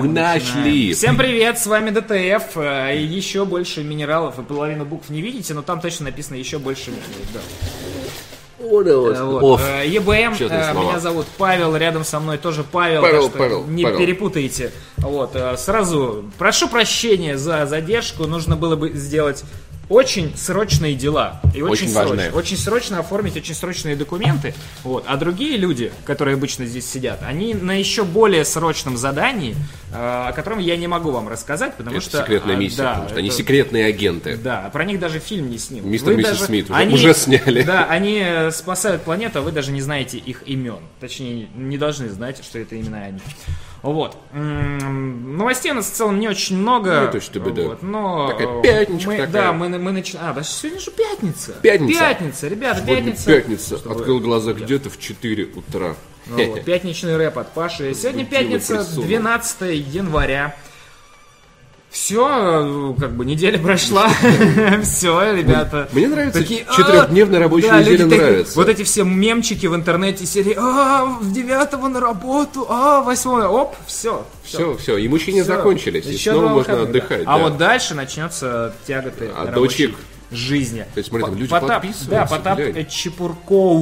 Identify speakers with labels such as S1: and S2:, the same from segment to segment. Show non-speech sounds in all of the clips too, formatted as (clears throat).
S1: Мы нашли. Всем привет, с вами ДТФ. э, и Еще больше минералов и половину букв не видите, но там точно написано еще больше. Да. Вот. Э, ЕБМ, э,
S2: слова.
S1: меня зовут Павел, рядом со мной тоже Павел,
S2: Павел,
S1: так что
S2: Павел,
S1: не
S2: Павел.
S1: перепутайте. Вот, сразу прошу прощения за задержку, нужно было бы сделать очень срочные дела. И очень,
S2: Очень
S1: срочно. Очень срочно оформить очень срочные документы. Вот. А другие люди, которые обычно здесь сидят, они на еще более срочном задании, э, о котором я не могу вам рассказать, потому
S2: Это
S1: что...
S2: секретная
S1: а,
S2: миссия,
S1: да,
S2: потому что они
S1: это-
S2: секретные агенты.
S1: да, про них даже фильм не снят.
S2: Мистер и миссис
S1: даже-
S2: Смит уже- уже сняли.
S1: Да, они э, спасают планету, а вы даже не знаете их имен. Точнее, не должны знать, что это именно они. Вот. М, Новостей у нас в целом не очень много.
S2: Не то чтобы, да.
S1: Вот, но
S2: Такая пятничка
S1: мы,
S2: такая.
S1: Да, мы, мы начинаем. А, да сегодня же пятница.
S2: Пятница.
S1: Пятница, ребята,
S2: Сегодня
S1: пятница.
S2: пятница.
S1: Чтобы-
S2: Открыл глаза где-то в 4 утра.
S1: Ну вот, пятничный рэп от Паши. Сегодня пятница,
S2: присунул.
S1: 12 января. Все, как бы неделя прошла. (laughs) Все, ребята.
S2: Мне нравится
S1: Такие,
S2: четырехдневная
S1: «А,
S2: рабочая
S1: да,
S2: неделя нравится.
S1: Вот эти все мемчики в интернете серии А, в девятого на работу, а, восьмого, оп, все.
S2: Все, все, и мучения закончились, и снова можно отдыхать.
S1: А вот дальше начнется тяготы
S2: А дочек?
S1: Жизни.
S2: То есть, смотри, там люди
S1: Потап- Да, Потап
S2: глянь.
S1: Чепурко.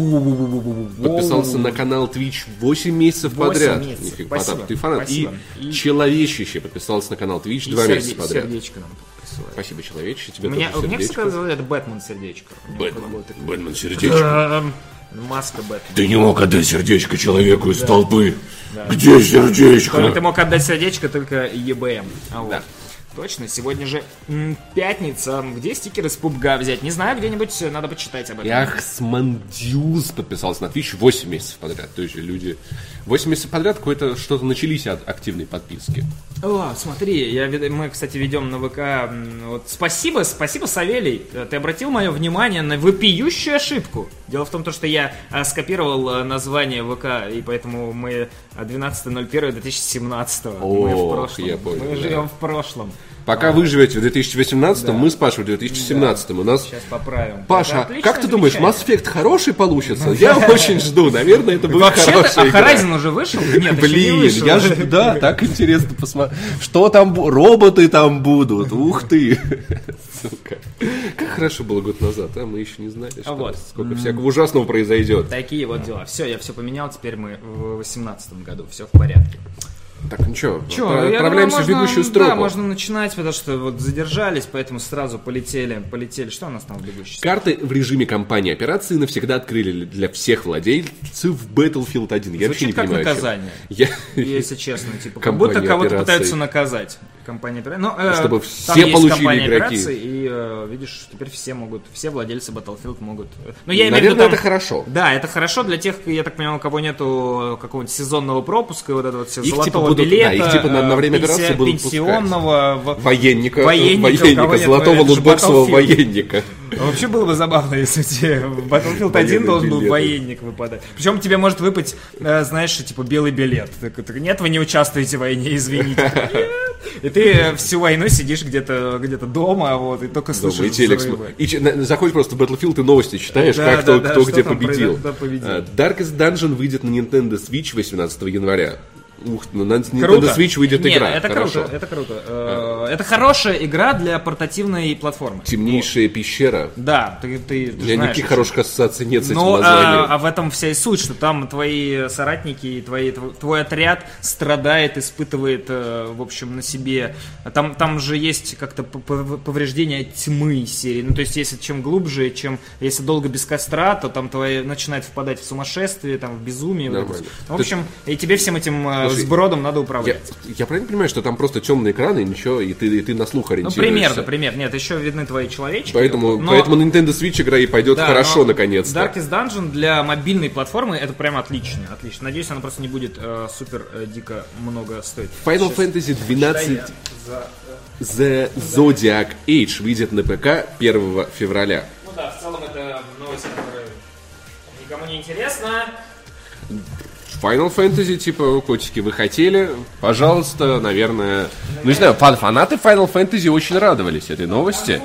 S2: Подписался на канал Twitch 8 месяцев
S1: Восемь
S2: подряд.
S1: месяцев. Спасибо,
S2: Потап, ты фанат.
S1: спасибо.
S2: И,
S1: И-
S2: Человечище подписался на канал Twitch
S1: И
S2: 2
S1: серде-
S2: месяца подряд.
S1: Сердечко нам присылает.
S2: Спасибо, Человечище, тебе
S1: У меня,
S2: тоже
S1: меня всегда называют Бэтмен сердечко.
S2: Бэтмен, Бэтмен, сердечко.
S1: Маска Бэтмен.
S2: Ты не мог отдать сердечко человеку из толпы. Где сердечко?
S1: Только ты мог отдать сердечко только ЕБМ. А вот. Точно, сегодня же пятница. Где стикеры с пубга взять? Не знаю, где-нибудь э, надо почитать об этом.
S2: Яхсмандюс подписался на Twitch 8 месяцев подряд. То есть люди 8 месяцев подряд какое-то что-то начались от активной подписки.
S1: О, смотри, я, мы, кстати, ведем на ВК. Вот, спасибо, спасибо, Савелий. Э, Ты обратил мое внимание на вопиющую ошибку. Дело в том, то, что я э, скопировал название ВК, и поэтому мы э, 12.01.2017. мы в прошлом.
S2: я понял,
S1: Мы
S2: да.
S1: живем в прошлом.
S2: Пока вы живете в 2018, мы с Пашей в 2017. У нас...
S1: Сейчас поправим.
S2: Паша,
S1: отличное
S2: как ты думаешь. Mass Effect хороший получится? Я очень жду. Наверное, это будет
S1: Вообще-то, а. Horizon уже вышел? Нет, еще не
S2: Блин,
S1: вышел.
S2: я же, да, так интересно посмотреть. Что там, роботы там будут, ух ты. Сука. Как хорошо было год назад, а мы еще не знали, что
S1: вот.
S2: сколько всякого ужасного произойдет.
S1: Такие вот дела. Все, я все поменял, теперь мы в 2018 году, все в порядке.
S2: Так, ну что,
S1: Чё,
S2: отправляемся
S1: думаю,
S2: в
S1: можно-
S2: бегущую строку.
S1: Да, можно начинать, потому что вот задержались, поэтому сразу полетели, полетели. Что у нас там в бегущей строке?
S2: Карты в режиме кампании операции навсегда открыли для всех владельцев Battlefield 1. Я вообще
S1: Звучит
S2: не
S1: как
S2: понимаю,
S1: наказание.
S2: Я...
S1: Если честно, типа, как будто кого-то пытаются наказать. Компания операций. Ну, э,
S2: Чтобы все получили
S1: компания
S2: игроки.
S1: операций, и э, видишь, теперь все могут, все владельцы Battlefield могут. э, Ну, я имею в виду,
S2: Наверное,
S1: там-
S2: это хорошо.
S1: Да, это хорошо для тех, я так понимаю, у кого нету какого-нибудь сезонного пропуска и вот этого вот все
S2: Их,
S1: золотого
S2: типа, будут-
S1: билета,
S2: да, их, типа, на- на время
S1: пенси-
S2: операции будут
S1: пенсионного, в-
S2: Военника,
S1: Военника,
S2: военника,
S1: нет,
S2: золотого лутбоксового военника.
S1: Вообще было бы забавно, если тебе в Battlefield 1
S2: Военные
S1: должен был военник выпадать. Причем тебе может выпасть, э, знаешь, типа белый билет. Нет, вы не участвуете в войне, извините. (laughs) (laughs) И ты э, всю войну сидишь где-то где дома, вот, и только
S2: телек
S1: взрывы.
S2: и заходишь просто в Battlefield и новости читаешь, как кто, где победил. А, Darkest Dungeon выйдет на Nintendo Switch 18 января. Ух, ну, на Nintendo
S1: Круто.
S2: Switch выйдет
S1: Нет,
S2: игра.
S1: это
S2: Хорошо.
S1: круто, это круто. Э, Это хорошая игра для портативной платформы.
S2: Темнейшая пещера.
S1: Да, ты, ты, ты
S2: У меня
S1: знаешь,
S2: никаких хороших ассоциаций нет с этим
S1: Ну, а,
S2: названием.
S1: а в этом вся и суть, что там твои соратники, твои, тв- твой отряд страдает, испытывает, э, в общем, на себе. А Там, там же есть как-то повреждение тьмы серии. Ну, то есть, если чем глубже, чем если долго без костра, то там твои начинает впадать в сумасшествие, там, в безумие. вот. В общем, и тебе всем этим э,
S2: Слушай,
S1: сбродом надо
S2: Я,
S1: управлять.
S2: я правильно понимаю, что там просто темный экран и ничего, и ты, и ты на слух
S1: Ну,
S2: ориентируешься?
S1: примерно, пример. Нет, еще видны твои человечки.
S2: Поэтому,
S1: Но-
S2: поэтому Nintendo Switch игра и пойдет
S1: Да,
S2: хорошо, наконец-то.
S1: Darkest Dungeon для мобильной платформы это прям отлично, отлично. Надеюсь, она просто не будет э, супер э, дико много стоить.
S2: Final
S1: Сейчас.
S2: Fantasy 12
S1: Я за-
S2: The Zodiac Age выйдет на ПК 1 февраля.
S1: Ну да, в целом это новость, которая никому не интересна.
S2: Final Fantasy, типа, котики, вы хотели? Пожалуйста, наверное... Ну, не знаю, фан- фанаты Final Fantasy очень радовались этой новости.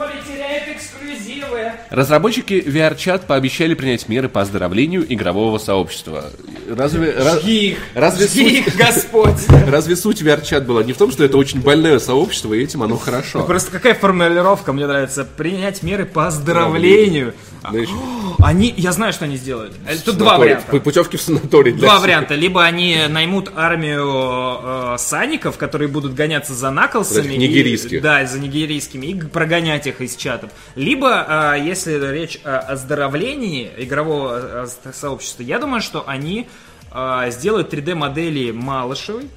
S2: Разработчики VR-чат пообещали принять меры по оздоровлению игрового сообщества. Разве, раз-
S1: Жги их,
S2: разве
S1: жги
S2: суть-
S1: их, (laughs) Господь.
S2: Разве суть VR-чат была не в том, что это очень больное сообщество, и этим оно хорошо?
S1: Просто какая формулировка мне нравится. Принять меры по оздоровлению.
S2: Знаешь, (gasps)
S1: Они, я знаю, что они сделают. Э, Тут два варианта.
S2: Путевки в санаторий. для
S1: Два
S2: всех.
S1: варианта. Либо они наймут армию э, саников, которые будут гоняться за наклсами.
S2: Нигерийских.
S1: И, да, за нигерийскими. И прогонять их из чатов. Либо, э, если речь о оздоровлении игрового э, сообщества, я думаю, что они э, сделают 3D-модели Малышевой.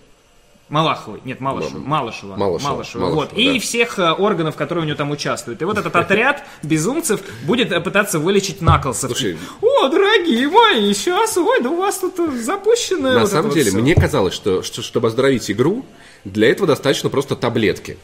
S1: Малаховой, нет, Малышева, Малышева,
S2: Малышева,
S1: Малышева, вот, и
S2: да.
S1: всех э, органов, которые у него там участвуют. И вот этот отряд безумцев будет э, пытаться вылечить Наклсов.
S2: Слушай.
S1: О, дорогие мои, сейчас, ой, да у вас тут э, запущено.
S2: На
S1: вот
S2: самом
S1: вот
S2: деле,
S1: всё.
S2: мне казалось, что, что чтобы оздоровить игру, для этого достаточно просто таблетки.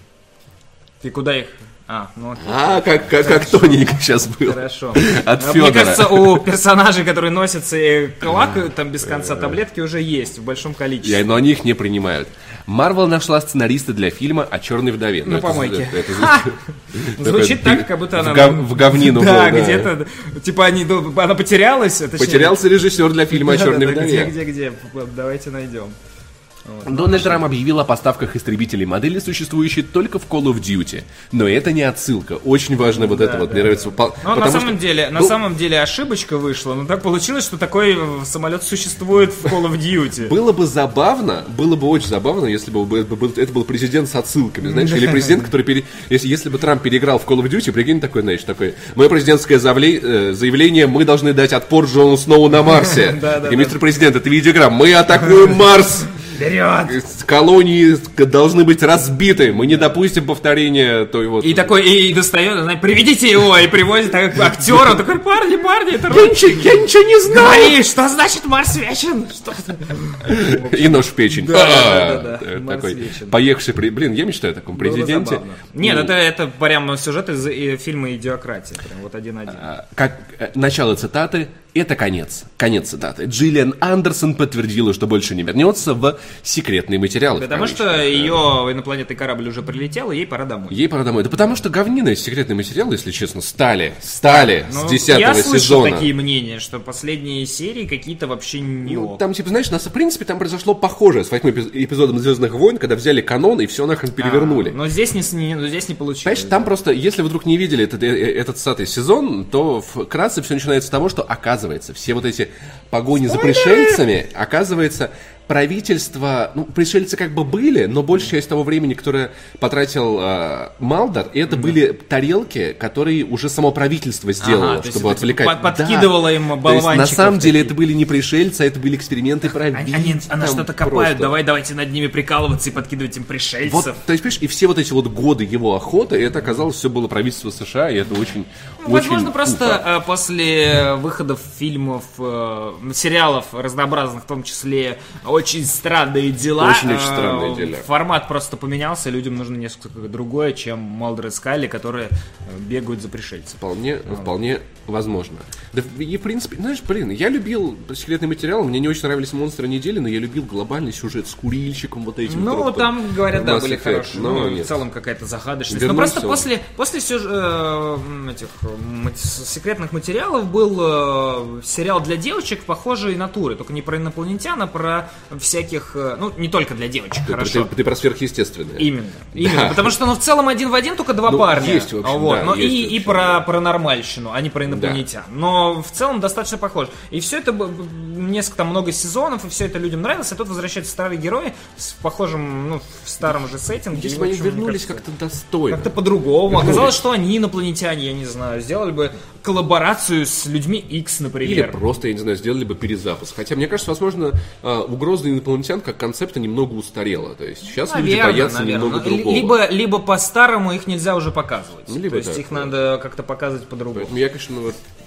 S1: Ты куда их? А, ну окей.
S2: А, как, как, как тоненько сейчас было.
S1: Хорошо.
S2: От
S1: А, Мне
S2: Федора.
S1: кажется, у персонажей, которые носятся и клакают там без конца таблетки, уже есть в большом количестве.
S2: Я- но они их не принимают. Марвел нашла сценариста для фильма о черной вдове. Ну,
S1: На
S2: это-
S1: помойке.
S2: это- это
S1: Ха! (laughs)
S2: звучит-
S1: так, как будто она...
S2: в гов- в говнину
S1: Да,
S2: был, да.
S1: где-то, типа, они, ду- она потерялась. точнее-
S2: Потерялся режиссер для фильма о черной вдове.
S1: Где, где, где? Давайте найдем.
S2: Дональд Трамп объявил о поставках истребителей модели, существующей только в Call of Duty. Но это не отсылка. Очень важно вот это вот. Мне нравится. Пол-
S1: Ну, на самом
S2: что-
S1: деле, на
S2: ну,
S1: самом деле ошибочка вышла, но так получилось, что такой э, самолет существует в Call of Duty.
S2: Было бы забавно, было бы очень забавно, если бы это был, президент с отсылками, знаешь, или президент, который пере- если, если бы Трамп переиграл в Call of Duty, прикинь, такой, знаешь, такой, мое президентское завле- э, заявление, мы должны дать отпор Джону Сноу на Марсе. (laughs)
S1: Да, да,
S2: И
S1: да.
S2: мистер президент, это видеоигра, мы атакуем Марс! (laughs)
S1: Вперед!
S2: Колонии должны быть разбиты, мы не допустим повторения той вот...
S1: И такой, и, и достает, знаешь, приведите его, и привозит так, актера, он такой, парни, парни, это
S2: Я ничего, я ничего не знаю!
S1: Говори, что значит Марс вечен? Что?
S2: И нож в печень.
S1: Да,
S2: А,
S1: да, да, да.
S2: Такой поехавший... Блин, я мечтаю о таком президенте.
S1: Нет,
S2: Ну,
S1: это, это прям сюжет из э, фильма «Идиократия», прям вот один-один.
S2: А, Как э, начало цитаты, это конец. Конец цитаты. Джиллиан Андерсон подтвердила, что больше не вернется в секретные материалы.
S1: Потому что ее инопланетный корабль уже прилетел, и ей пора домой.
S2: Ей пора домой. Да потому что говнина секретные материалы, если честно, стали. Стали
S1: Ну,
S2: с 10
S1: я слышал
S2: сезона.
S1: такие мнения, что последние серии какие-то вообще не
S2: Ну, там, типа, знаешь, нас, в принципе, там произошло похожее с восьмым эпиз- эпизодом Звездных войн, когда взяли канон и все нахрен перевернули.
S1: А, но здесь не, не- но здесь не получилось.
S2: Понимаешь, там просто, если вы вдруг не видели этот, э, э, этот сатый сезон, то вкратце все начинается с того, что оказывается, все вот эти погони за пришельцами, оказывается, правительство, ну, пришельцы как бы были, но большая часть того времени, которое потратил э, Малдор, это были тарелки, которые уже само правительство сделало,
S1: Ага,
S2: чтобы отвлекать.
S1: под- подкидывало им
S2: То есть, на
S1: болванчиков
S2: самом деле
S1: таких.
S2: это были не пришельцы, а это были эксперименты
S1: Они,
S2: правительства.
S1: они- она
S2: там
S1: что-то копают,
S2: просто.
S1: давай, давайте над ними прикалываться и подкидывать им пришельцев.
S2: Вот, то есть, понимаешь, и все вот эти вот годы его охоты, это оказалось все было правительство США, и это очень,
S1: Ну,
S2: очень
S1: Возможно, просто
S2: тупо.
S1: э, после выходов фильмов, э, сериалов разнообразных, в том числе «Очень странные дела»,
S2: Очень-очень
S1: э,
S2: странные дела.
S1: формат просто поменялся, людям нужно несколько другое, чем Малдер и Скалли, которые э, бегают за пришельцев.
S2: Вполне, вполне возможно. Да, и, в принципе, знаешь, блин, я любил секретный материал, мне не очень нравились монстры недели, но я любил глобальный сюжет с курильщиком вот этим.
S1: Ну,
S2: который
S1: там, говорят, да, были хорошие.
S2: но
S1: Ну, в целом какая-то загадочность.
S2: Вернулся
S1: Но просто после, после сюж- э, этих секретных материалов был э, сериал для девочек похожей натуры. Только не про инопланетян, а про всяких... э, ну, не только для девочек,
S2: Ты,
S1: хорошо.
S2: ты- ты про сверхъестественное.
S1: Именно. Именно. Потому что, ну, в целом один в один только два
S2: Ну,
S1: парня.
S2: есть, в общем,
S1: вот.
S2: да,
S1: Но
S2: есть,
S1: и,
S2: в
S1: и
S2: общем,
S1: про паранормальщину, а не про инопланетян. Но в целом достаточно похож. И все это несколько там много сезонов, и все это людям нравилось. А тут возвращаются старые герои с похожим, ну, в старом же сеттинге.
S2: Если бы они
S1: общем,
S2: вернулись как-то достойно.
S1: как-то по-другому. Оказалось, что они инопланетяне, я не знаю. Сделали бы коллаборацию с людьми X,
S2: Или
S1: например.
S2: просто, я не знаю, сделали бы перезапуск. Хотя, мне кажется, возможно, а, угроза инопланетян как концепта немного устарела. То есть сейчас люди
S1: Наверно,
S2: боятся
S1: наверно.
S2: немного другого.
S1: Либо, либо по-старому их нельзя уже показывать.
S2: Ну, либо
S1: То есть
S2: так,
S1: их
S2: да.
S1: надо как-то показывать по-другому.
S2: Поэтому я, конечно,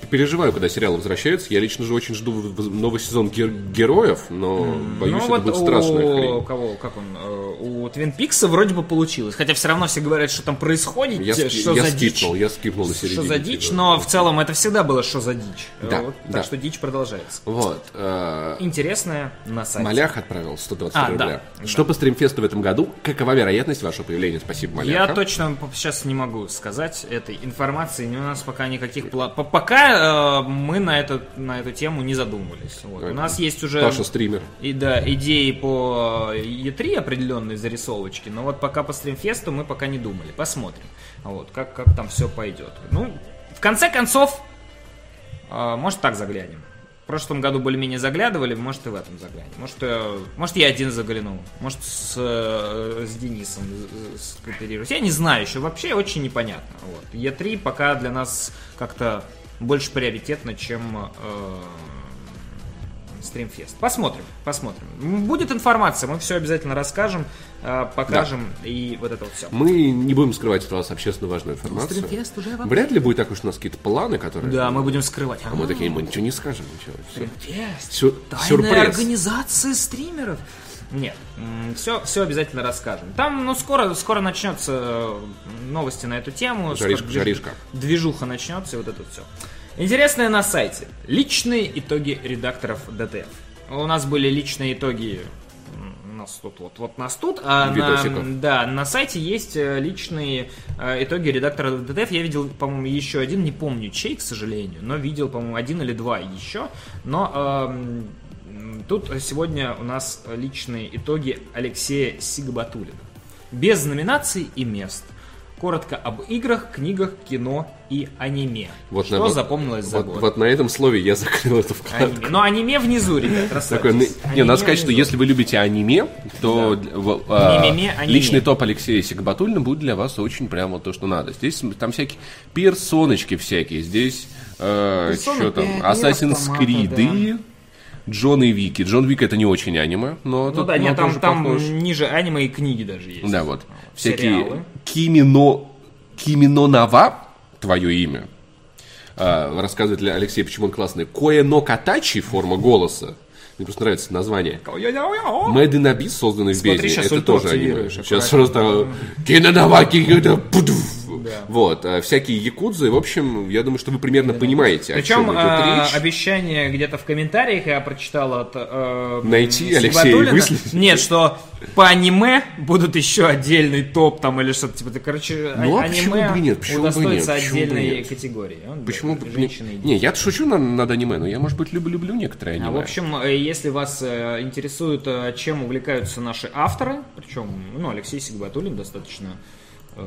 S2: переживаю, когда сериалы возвращаются. Я лично же очень жду новый сезон гер- героев, но боюсь,
S1: ну
S2: это
S1: вот
S2: будет
S1: у
S2: страшная хрень.
S1: кого, как он, э, у Твин Пикса вроде бы получилось, хотя все равно все говорят, что там происходит,
S2: Я,
S1: э,
S2: ски-
S1: что
S2: я
S1: за дичь.
S2: скипнул, я скипнул на середине.
S1: Что за дичь,
S2: типа.
S1: но в целом это всегда было что за дичь. Э,
S2: Да,
S1: вот,
S2: да.
S1: Так что дичь продолжается.
S2: Вот. э,
S1: Интересная на сайте.
S2: Малях отправил 120
S1: А,
S2: рубля.
S1: да,
S2: Что по стримфесту в этом году? Какова вероятность вашего появления? Спасибо, Маляха.
S1: Я точно сейчас не могу сказать этой информации, у нас пока никаких пла- по- Пока э, мы на, эту на эту тему не задумывались. Вот. У нас есть уже
S2: Паша стример.
S1: и, да, идеи по E3 определенные зарисовочки, но вот пока по стримфесту мы пока не думали. Посмотрим, вот, как, как там все пойдет. Ну, в конце концов, э, может так заглянем. В прошлом году более-менее заглядывали, может и в этом заглянем. Может, э, может я один заглянул, может с, э, с Денисом э, скооперируюсь. Я не знаю еще, вообще очень непонятно. Вот. E3 пока для нас как-то больше приоритетно, чем э, стримфест. Посмотрим, посмотрим. Будет информация, мы все обязательно расскажем, э, покажем и вот это вот все.
S2: Мы не будем скрывать от вас общественно важную информацию.
S1: Стримфест уже вообще.
S2: Вряд ли будет так уж у нас какие-то планы, которые...
S1: Да, мы будем скрывать.
S2: А мы такие, мы ничего не скажем. Ничего.
S1: Стримфест.
S2: Сюр-
S1: Тайная
S2: сюрприз.
S1: организация стримеров. Нет, все, все обязательно расскажем. Там, ну, скоро, скоро начнется э, новости на эту тему. скоро
S2: Жаришка,
S1: движ-
S2: жаришка.
S1: Движуха начнется, и вот это все. Интересное на сайте. Личные итоги редакторов ДТФ. У нас были личные итоги нас тут, вот, вот нас тут, а
S2: Видосиков.
S1: на, да, на сайте есть э, личные э, итоги редактора ДТФ. Я видел, по-моему, еще один, не помню чей, к сожалению, но видел, по-моему, один или два еще. Но м, тут сегодня у нас личные итоги Алексея Сигбатулина. Без номинаций и мест. Коротко об играх, книгах, кино и аниме.
S2: Вот
S1: Что
S2: на- вот-
S1: запомнилось за
S2: вот,
S1: год?
S2: вот на этом слове я закрыл эту вкладку.
S1: Аниме. Но аниме внизу, ребят,
S2: Такой, ну,
S1: расслабьтесь.
S2: не,
S1: Аниме
S2: надо сказать, что
S1: внизу.
S2: если вы любите аниме, то для- в- а,
S1: аниме.
S2: личный топ Алексея Сигбатулина будет для вас очень прямо то, что надо. Здесь там всякие персоночки всякие, здесь э, что там, Assassin's
S1: автомата,
S2: Creed, Джон и Вики. Джон Вик это не очень аниме, но
S1: Ну
S2: тут
S1: да, нет, там,
S2: тоже
S1: там
S2: похож.
S1: ниже аниме и книги даже есть.
S2: Да, вот.
S1: Сериалы.
S2: Всякие Кимино... Киминонава, твое имя, а, рассказывает ли Алексей, почему он классный. Коэно Катачи, форма голоса. Мне просто нравится название. Made in Abyss, созданный в бездне, это тоже аниме. Сейчас просто... Кинонаваки, пудуф. Вот, а, всякие якудзы, в общем, я думаю, что вы примерно понимаете, о
S1: Причем
S2: чем идет
S1: а,
S2: речь.
S1: обещание где-то в комментариях я прочитал от э,
S2: Найти Алексея и.
S1: Нет, что по аниме будут еще отдельный топ там или что-то типа. Короче,
S2: Ну, а
S1: аниме
S2: почему бы нет? Почему бы
S1: удостоится
S2: нет? Почему бы
S1: отдельной
S2: нет?
S1: категории. Он,
S2: Почему
S1: да,
S2: бы...
S1: женщины и
S2: Не, я шучу на- над аниме, но я, может быть, люблю, люблю некоторые аниме.
S1: А, в общем, э, если вас э, интересует, э, чем увлекаются наши авторы, причем, ну, Алексей Сигбатуллин достаточно э,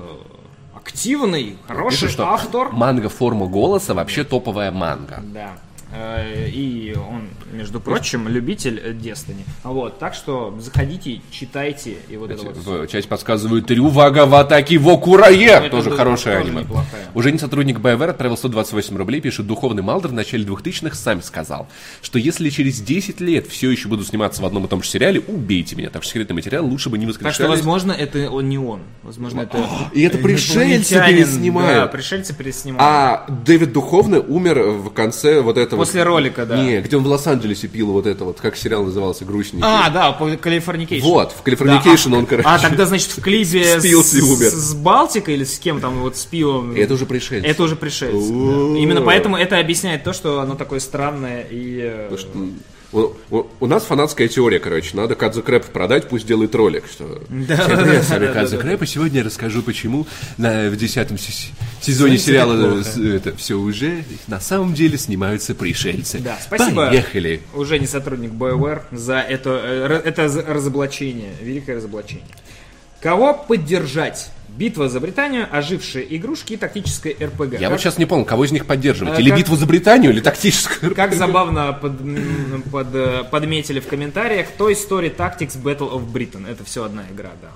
S1: активный, хороший автор.
S2: манга форма голоса вообще топовая манга.
S1: Да. Э, И он, между прочим, любитель Destiny. Вот, так что заходите, читайте и вот это вот. всё.
S2: В часть подсказывают Рювага в атаке Вокурае.
S1: Это
S2: Тоже хорошее аниме.
S1: неплохая.
S2: Уже не сотрудник BioWare отправил 128 рублей, пишет Духовный Малдер в начале 2000-х сам сказал, что если через 10 лет все еще буду сниматься в одном и том же сериале, убейте меня. Так что секретный материал лучше бы не
S1: Так
S2: воскрешались.
S1: что, возможно, это он не он. Возможно, это...
S2: И это пришельцы переснимают.
S1: Да, пришельцы переснимают.
S2: А Дэвид Духовный умер в конце вот этого...
S1: После ролика, да.
S2: Не, где он в Лос-Анджелесе пил вот это вот, как сериал назывался, «Грустники».
S1: А, да, по Californication.
S2: Вот, в Californication
S1: Да, а-
S2: он, короче...
S1: А, тогда, значит, в клипе
S2: спился и
S1: с,
S2: умер.
S1: с Балтикой или с кем там, вот с пивом.
S2: Это уже пришельцы.
S1: Это уже пришельцы. да. Именно поэтому это объясняет то, что оно такое странное и... э,
S2: У, у- у нас фанатская теория, короче. Надо Кадзу Крэп продать, пусть делает ролик. Что...
S1: Да,
S2: Всем привет, с вами
S1: да,
S2: Крэп, и сегодня я расскажу, почему на- в десятом се- сезоне сериала с- это все уже на самом деле снимаются пришельцы.
S1: Да, спасибо.
S2: Поехали.
S1: Уже не сотрудник BioWare за это, э, это разоблачение, великое разоблачение. Кого поддержать? Битва за Британию, ожившие игрушки и тактическое РПГ.
S2: Я
S1: Как-
S2: вот сейчас не понял, кого из них поддерживать.
S1: А,
S2: или
S1: как-
S2: битву за Британию, или тактическую.
S1: Как забавно под- под, э, подметили в комментариях, Toy Story Tactics Battle of Britain. Это все одна игра, да.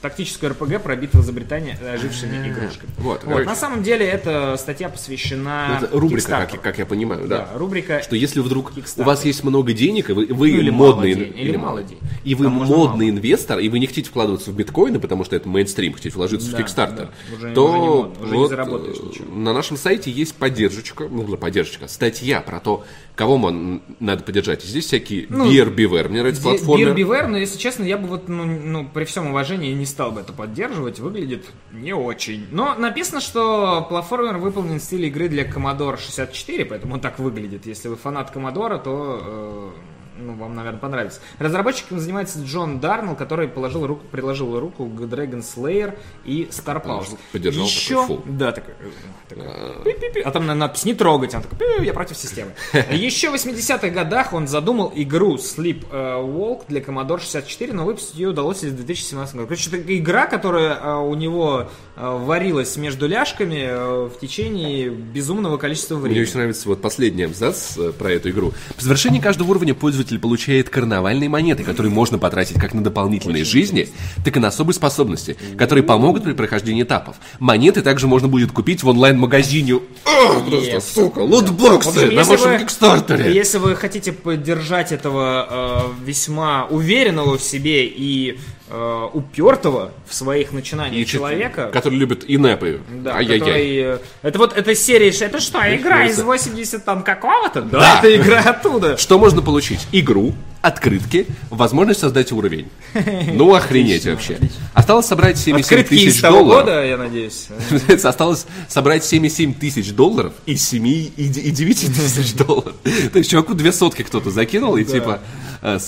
S1: Тактическую РПГ про битву за Британию ожившими игрушками.
S2: Вот,
S1: Вот. На самом деле, эта статья посвящена
S2: Ну, Это рубрика, как, как я понимаю, да.
S1: Да, рубрика
S2: Что если вдруг у вас есть много денег, и вы, вы
S1: Ну, или мало
S2: модный...
S1: денег, или мало денег.
S2: И вы
S1: Там
S2: модный
S1: мало.
S2: инвестор, и вы не хотите вкладываться в биткоины, потому что это мейнстрим, хотите вложиться
S1: Да,
S2: в Kickstarter,
S1: да. Уже-
S2: то
S1: уже не модно, уже не
S2: вот,
S1: заработаешь
S2: э,
S1: ничего.
S2: на нашем сайте есть поддержка, ну, поддержка, статья про то, кого man- надо поддержать. Здесь всякие
S1: Ну,
S2: Beer Beaver. Мне нравится платформер.
S1: Бир но если честно, я бы вот, ну, ну, при всем уважении не стал бы это поддерживать, выглядит не очень. Но написано, что платформер выполнен в стиле игры для Commodore 64, поэтому он так выглядит. Если вы фанат Commodore, то э, ну, вам, наверное, понравится. Разработчиком занимается Джон Дарнелл, который положил руку, приложил руку к Dragon Slayer и Star.
S2: Положил, поддержал
S1: Еще,
S2: такой,
S1: да, такой, э, такой, пи-пи-пи. а там на- надпись «Не трогать», он такой, «Пи, я против системы. (laughs) Еще в 80-х годах он задумал игру Sleep э, Walk для Commodore 64, но выпустить ее удалось лишь в 2017 году. Короче, это игра, которая э, у него варилась между ляжками в течение безумного количества
S2: Мне
S1: времени.
S2: очень нравится вот последний абзац про эту игру. По завершении каждого уровня пользователь получает карнавальные монеты, которые можно потратить как на дополнительные жизни, так и на особые способности, которые помогут при прохождении этапов. Монеты также можно будет купить в онлайн-магазине. А, просто, сука,
S1: общем,
S2: на вашем кикстартере.
S1: Если вы хотите поддержать этого э, весьма уверенного в себе и э, упертого в своих начинаниях
S2: чё-
S1: человека,
S2: Который любит инепы.
S1: Да,
S2: Ай-яй-яй.
S1: который, э, Это вот эта серия, это что, игра из
S2: нравится.
S1: 80 там какого-то? Да,
S2: Да.
S1: это игра оттуда.
S2: Что можно получить? Игру, открытки, возможность создать уровень. (laughs) Ну, охренеть вообще. Осталось собрать 77
S1: Открытки
S2: тысяч долларов.
S1: года, я надеюсь. (laughs)
S2: Осталось собрать 77 тысяч долларов из 7 и д- и 9 (laughs) тысяч долларов. То есть чуваку две сотки кто-то закинул, и типа... э,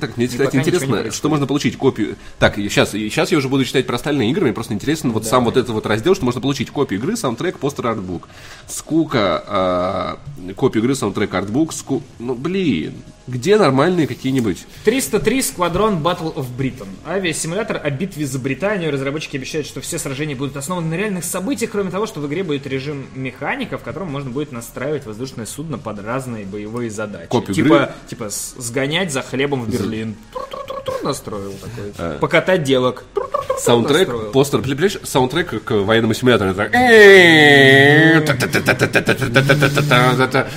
S2: Так, мне, кстати, интересно, что можно получить копию... Так, сейчас, сейчас я уже буду читать про остальные игры, мне просто интересно вот сам вот этот вот раздел, что можно получить копию игры, саундтрек, постер, артбук. Скука, э, копию игры, саундтрек, артбук, ску... Ну, блин, где нормальные какие-нибудь?
S1: 303 Squadron Battle of Britain. Авиасимулятор о битве за Британию. Разработчики обещают, что все сражения будут основаны на реальных событиях, кроме того, что в игре будет режим механика, в котором можно будет настраивать воздушное судно под разные боевые задачи.
S2: Копию
S1: типа,
S2: игры?
S1: типа сгонять за хлебом в Берлин. Тур-тур-тур-тур настроил такой.
S2: А.
S1: Покатать. Тур-тур-тур-тур
S2: Саундтрек,
S1: настроил.
S2: постер, понимаешь, саундтрек к военному симулятору. так.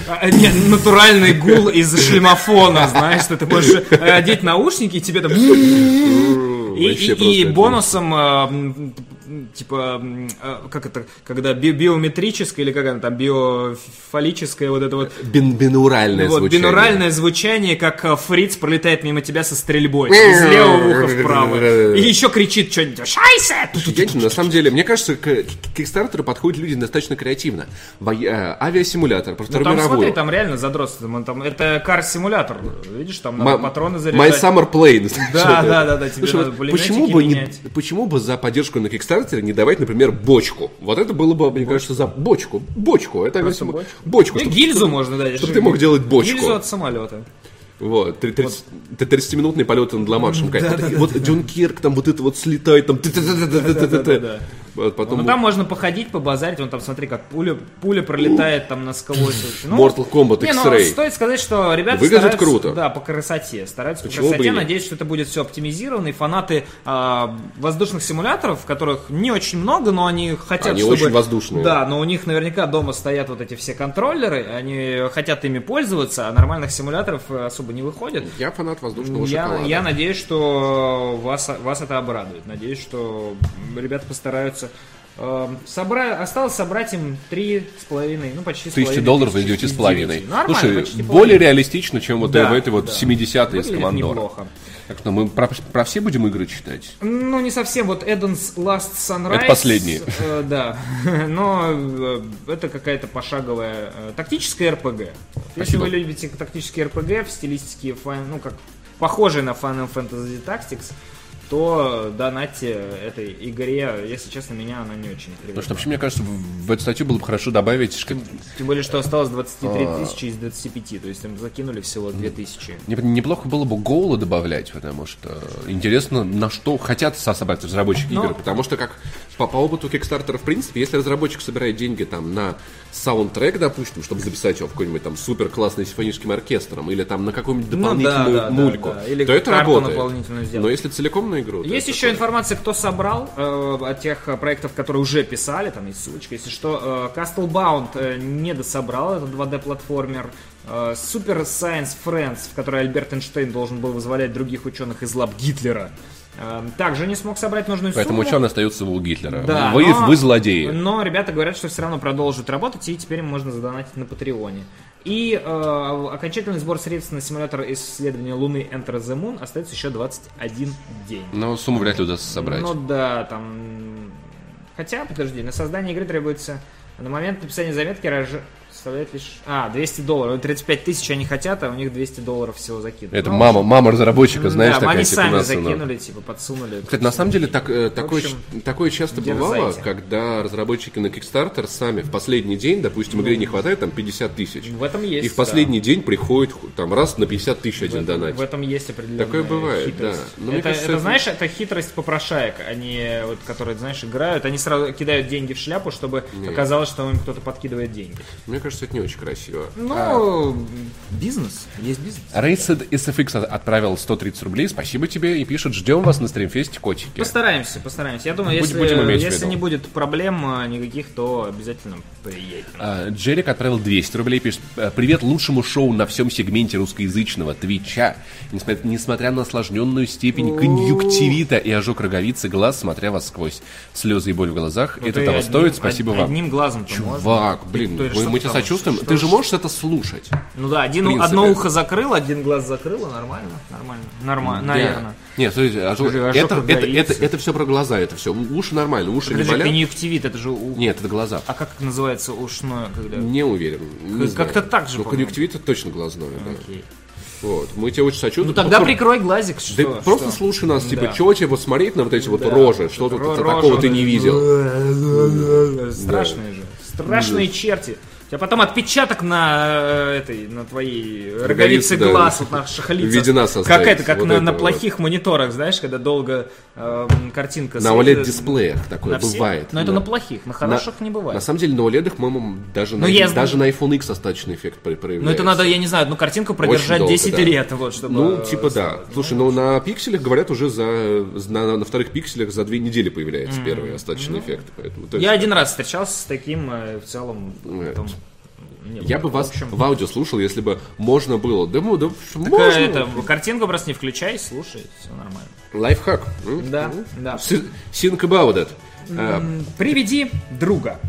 S1: А, натуральный гул из шлемофона, знаешь, что ты можешь э, одеть наушники, и тебе там... И, и- и бонусом, э, типа, э, как это, когда би- биометрическое или как она там, биофалическое вот это вот,
S2: Бин- Бинуральное
S1: вот
S2: звучание.
S1: бинуральное звучание, как э, фриц пролетает мимо тебя со стрельбой, из левого уха вправо, и еще кричит что-нибудь, шайсе!
S2: Офигительно. На самом деле, мне кажется, к Кикстартеру подходят люди достаточно креативно. Э, Авиасимулятор про
S1: Ну,
S2: Вторую
S1: там,
S2: мировую.
S1: смотри, там реально задротство, там, это кар-симулятор, видишь, там надо патроны
S2: My
S1: заряжать.
S2: Summer Plane.
S1: Да, да, да, да, тебе надо
S2: почему бы, не, почему бы за поддержку на Кикстартере не давать, например, бочку? Вот это было бы, мне кажется, за бочку. Бочку. Это
S1: Просто
S2: авиасиму-
S1: бочку?
S2: бочку.
S1: И
S2: чтоб-
S1: гильзу можно дать.
S2: чтобы ты мог делать бочку.
S1: Гильзу от самолета.
S2: Вот, три- тридцать- т- 30-минутные полеты над Ла-Маншем. вот, вот Кирк там вот это вот слетает, там... Вот Потом
S1: Ну там можно походить, побазарить, вон там смотри, как пуля, пуля пролетает там насквозь. Ну,
S2: Mortal Kombat
S1: не, ну,
S2: X-Ray.
S1: стоит сказать, что ребята
S2: Выглядит круто.
S1: Да, по красоте. Стараются
S2: Почему
S1: по красоте. Надеюсь, что это будет все оптимизировано. И фанаты а, воздушных симуляторов, которых не очень много, но они хотят,
S2: Они
S1: чтобы...
S2: очень воздушные.
S1: Да, но у них наверняка дома стоят вот эти все контроллеры, они хотят ими пользоваться, а нормальных симуляторов э, особо не выходит.
S2: Я фанат воздушного
S1: Я,
S2: шоколада.
S1: я надеюсь, что вас, вас это обрадует. Надеюсь, что ребята постараются. Э, собра- Осталось собрать им три с половиной, ну почти с
S2: Тысячи долларов за 9
S1: из
S2: с половиной.
S1: 9. Нормально,
S2: Слушай, более реалистично, чем вот
S1: Да,
S2: в этой вот
S1: да.
S2: 70-е из
S1: Выглядит
S2: Командора. Так что мы про, про все будем игры читать?
S1: Ну, не совсем. Вот Эденс Last Sunrise.
S2: Это последний.
S1: э, да. (laughs) Но э, это какая-то пошаговая э, тактическая РПГ. Если вы любите тактические РПГ в стилистике, ну, как похожие на Final Fantasy Tactics, то донатьте этой игре. Если честно, меня она не очень
S2: Потому
S1: привлекла.
S2: что вообще, мне кажется, в, в эту статью было бы хорошо добавить... как-
S1: Тем более, что осталось 23
S2: А.
S1: тысячи из 25, то есть им закинули всего 2 тысячи.
S2: не- Неплохо было бы голо добавлять, потому что интересно, на что хотят со- собрать разработчики
S1: Но-
S2: игры. Потому что, как по, по опыту Kickstarter, в принципе, если разработчик собирает деньги там на саундтрек, допустим, чтобы записать его в какой-нибудь там супер классный симфоническим оркестром, или там на какую-нибудь
S1: Ну
S2: дополнительную
S1: да, да, да,
S2: мульку,
S1: да. Или
S2: то это работает. Но если целиком на на игру.
S1: Есть еще
S2: такое.
S1: информация, кто собрал э, от тех э, проектов, которые уже писали, там есть ссылочка, если что. Э, Castlebound э, не дособрал, это 2D-платформер. Э, Super Science Friends, в которой Альберт Эйнштейн должен был вызволять других ученых из лап Гитлера, э, также не смог собрать нужную
S2: Поэтому
S1: сумму.
S2: ученые остаются у Гитлера.
S1: Да,
S2: вы,
S1: но-
S2: вы злодеи.
S1: Но ребята говорят, что все равно продолжат работать, и теперь им можно задонатить на Патреоне. И э, окончательный сбор средств на симулятор исследования Луны Enter the Moon остается еще 21 день.
S2: Но сумму вряд ли удастся собрать.
S1: Ну да, там... Хотя, подожди, на создание игры требуется... На момент написания заметки раж... составляет лишь... А, 200 долларов. 35 тысяч они хотят, а у них 200 долларов всего закидывают.
S2: Это
S1: Ну,
S2: мама, мама разработчика, знаешь,
S1: да,
S2: такая,
S1: они
S2: типа,
S1: сами
S2: нас, ну.
S1: закинули, типа, подсунули.
S2: Кстати, на самом деле так, э, такое,
S1: общем,
S2: такое часто бывало, когда разработчики на Kickstarter сами в последний день, допустим, игре не хватает там 50 тысяч.
S1: В этом есть,
S2: И в последний день приходит там раз на 50 тысяч один донат.
S1: в этом есть определенная
S2: Такое бывает,
S1: хитрость.
S2: да. Но
S1: это,
S2: кажется,
S1: это,
S2: это-
S1: знаешь, это хитрость попрошаек. Они, вот, которые, знаешь, играют, они сразу кидают деньги в шляпу, чтобы оказалось, что им кто-то подкидывает деньги.
S2: Мне кажется, это не очень красиво.
S1: Ну, бизнес. Есть бизнес.
S2: Raced SFX от- отправил 130 рублей, спасибо тебе, и пишет, ждем вас на стримфесте, котики.
S1: Постараемся, постараемся. Я думаю,
S2: Будем-
S1: если,
S2: будем иметь
S1: если не будет проблем э, никаких, то обязательно приедем.
S2: А, Джерик отправил 200 рублей, пишет, «Э, привет лучшему шоу на всем сегменте русскоязычного Твича. Несмотря, несмотря на осложненную степень конъюнктивита и ожог роговицы глаз, смотря вас сквозь слезы и боль в глазах,
S1: Ну,
S2: это того
S1: одним-
S2: стоит, спасибо
S1: од-
S2: вам.
S1: Одним глазом
S2: Чувак, блин,
S1: Ты-
S2: мы, мы тебя сочувствуем.
S1: что-
S2: Ты же
S1: что-
S2: можешь это слушать.
S1: Ну да, один, одно ухо закрыл, один глаз закрыл, и нормально, нормально, нормально, наверное.
S2: Нет, смотрите, ожог-
S1: Скажи, ожог
S2: это, это, это, это все про глаза, это все. Уши нормально, уши не
S1: Подожди,
S2: болят.
S1: конъюнктивит, это же... у-
S2: Нет, это глаза.
S1: А как называется ушное, когда...
S2: Не уверен. не
S1: Как- как-то так же,
S2: Ну,
S1: по-моему.
S2: конъюнктивит это точно глазное, да.
S1: Окей.
S2: Вот. Мы тебе очень сочувствуем.
S1: Ну тогда
S2: Просто-
S1: прикрой глазик,
S2: Да
S1: что?
S2: просто
S1: что?
S2: слушай нас, типа,
S1: Да.
S2: чего тебе вот смотреть на вот эти вот
S1: Да.
S2: рожи, что тут такого ты не видел.
S1: Страшные же. Страшные черти. Тебя потом отпечаток на э, этой, на твоей роговице
S2: да.
S1: глаз, вот на шахалице.
S2: В виде нас
S1: Как это, как
S2: Вот
S1: на,
S2: это
S1: на
S2: вот.
S1: плохих мониторах, знаешь, когда долго э, картинка
S2: На. OLED-дисплеях такое
S1: На
S2: бывает.
S1: Но это
S2: да.
S1: на плохих, на хороших
S2: На-
S1: не бывает.
S2: На самом деле на OLED, по-моему, даже, на,
S1: Ну, я знаю.
S2: даже на iPhone X остаточный эффект про- проявляется.
S1: Ну это надо, я не знаю, одну картинку продержать
S2: долго,
S1: 10
S2: да.
S1: лет, вот, чтобы...
S2: Ну,
S1: э,
S2: типа да. Слушай, ну на пикселях, говорят, уже за на, на вторых пикселях за две недели появляется первый остаточный эффект. Поэтому, то есть-
S1: Я один раз встречался с таким, э, в целом, потом... не
S2: Я бы вас
S1: В общем,
S2: в аудио слушал, если бы можно было. Да, ну, да
S1: так,
S2: можно.
S1: э, это, картинку просто не включай, слушай, все нормально.
S2: Лайфхак.
S1: Да, да.
S2: Си- Think about it. А,
S1: Приведи друга.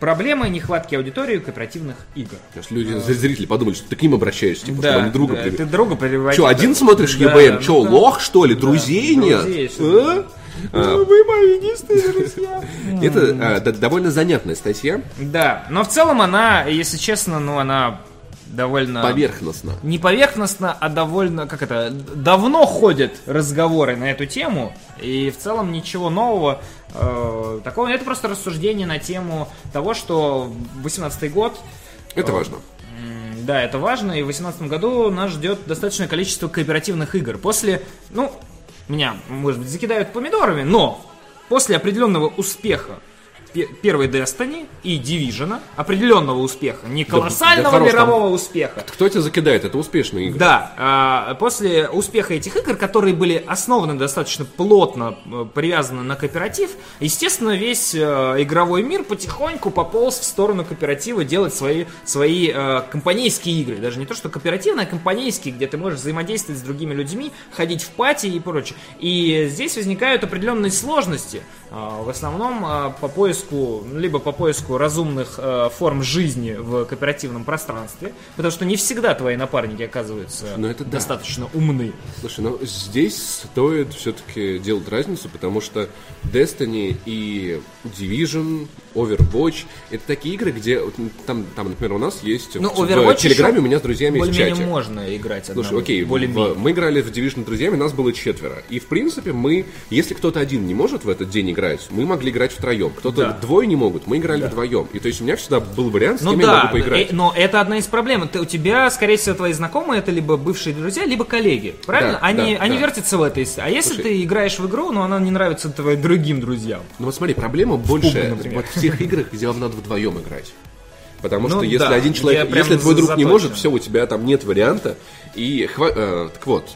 S1: Проблемы нехватки аудитории кооперативных игр.
S2: Сейчас люди, зрители подумали, что ты к ним обращаешься, типа, чтобы они друга
S1: да,
S2: привели.
S1: ты друга приводишь.
S2: Че, один смотришь
S1: Да,
S2: ЕБМ?
S1: ну
S2: Че,
S1: да.
S2: лох, что ли? Друзей нет?
S1: Друзей,
S2: А?
S1: Ну, Вы мои единственные друзья. (laughs)
S2: Это д- довольно занятная статья,
S1: Да, но в целом она, если честно, ну она довольно...
S2: поверхностно.
S1: не поверхностно, а довольно, как это, давно ходят разговоры на эту тему, и в целом ничего нового э, такого. Это просто рассуждение на тему того, что 18 год,
S2: Это важно.
S1: м, да, это важно, и в 2018 году нас ждет достаточное количество кооперативных игр. После, ну, меня, может быть, закидают помидорами, но после определенного успеха пе- первой Destiny и Division, определенного успеха, не колоссального
S2: хорош, там-
S1: мирового успеха,
S2: Кто тебя закидает? Это успешные игры.
S1: да, а, после успеха этих игр, которые были основаны достаточно плотно, э, привязаны на кооператив, естественно, весь э, игровой мир потихоньку пополз в сторону кооператива делать свои, свои э, компанейские игры. Даже не то, что кооперативные, а компанейские, где ты можешь взаимодействовать с другими людьми, ходить в пати и прочее. И здесь возникают определенные сложности. А, В основном а, по поиску, либо по поиску разумных э, форм жизни в кооперативном пространстве, потому что не всегда твои напарники оказываются
S2: Ну, это да.
S1: достаточно умны.
S2: Слушай, ну здесь стоит все-таки делать разницу, потому что Destiny и Division, Overwatch это такие игры, где там, там, например, у нас есть
S1: Ну,
S2: в,
S1: Overwatch
S2: в Телеграме у меня с друзьями есть чатик.
S1: можно играть
S2: Слушай,
S1: одному,
S2: окей,
S1: более
S2: в- мы играли в Division с друзьями, нас было четверо. И, в принципе, мы, если кто-то один не может в этот день играть, мы могли играть втроем. Кто-то
S1: Да.
S2: двое не могут, мы играли вдвоем. И то есть у меня всегда был вариант, с
S1: Ну
S2: кем я
S1: да,
S2: могу поиграть.
S1: э, но это одна из проблем. Ты, у тебя, скорее всего, твои знакомые это либо бывшие друзья, либо коллеги. Правильно?
S2: Да,
S1: они
S2: да,
S1: они
S2: да.
S1: вертятся в этой. А если
S2: Слушай.
S1: ты играешь в игру, но она не нравится твоим другим друзьям.
S2: Ну вот смотри, проблема больше
S1: например.
S2: вот в тех (laughs) играх, где вам надо вдвоем играть. Потому
S1: Ну
S2: что если
S1: да,
S2: один человек,
S1: я
S2: если твой друг не
S1: заточен.
S2: может, все, у тебя там нет варианта. И хва- э, так вот,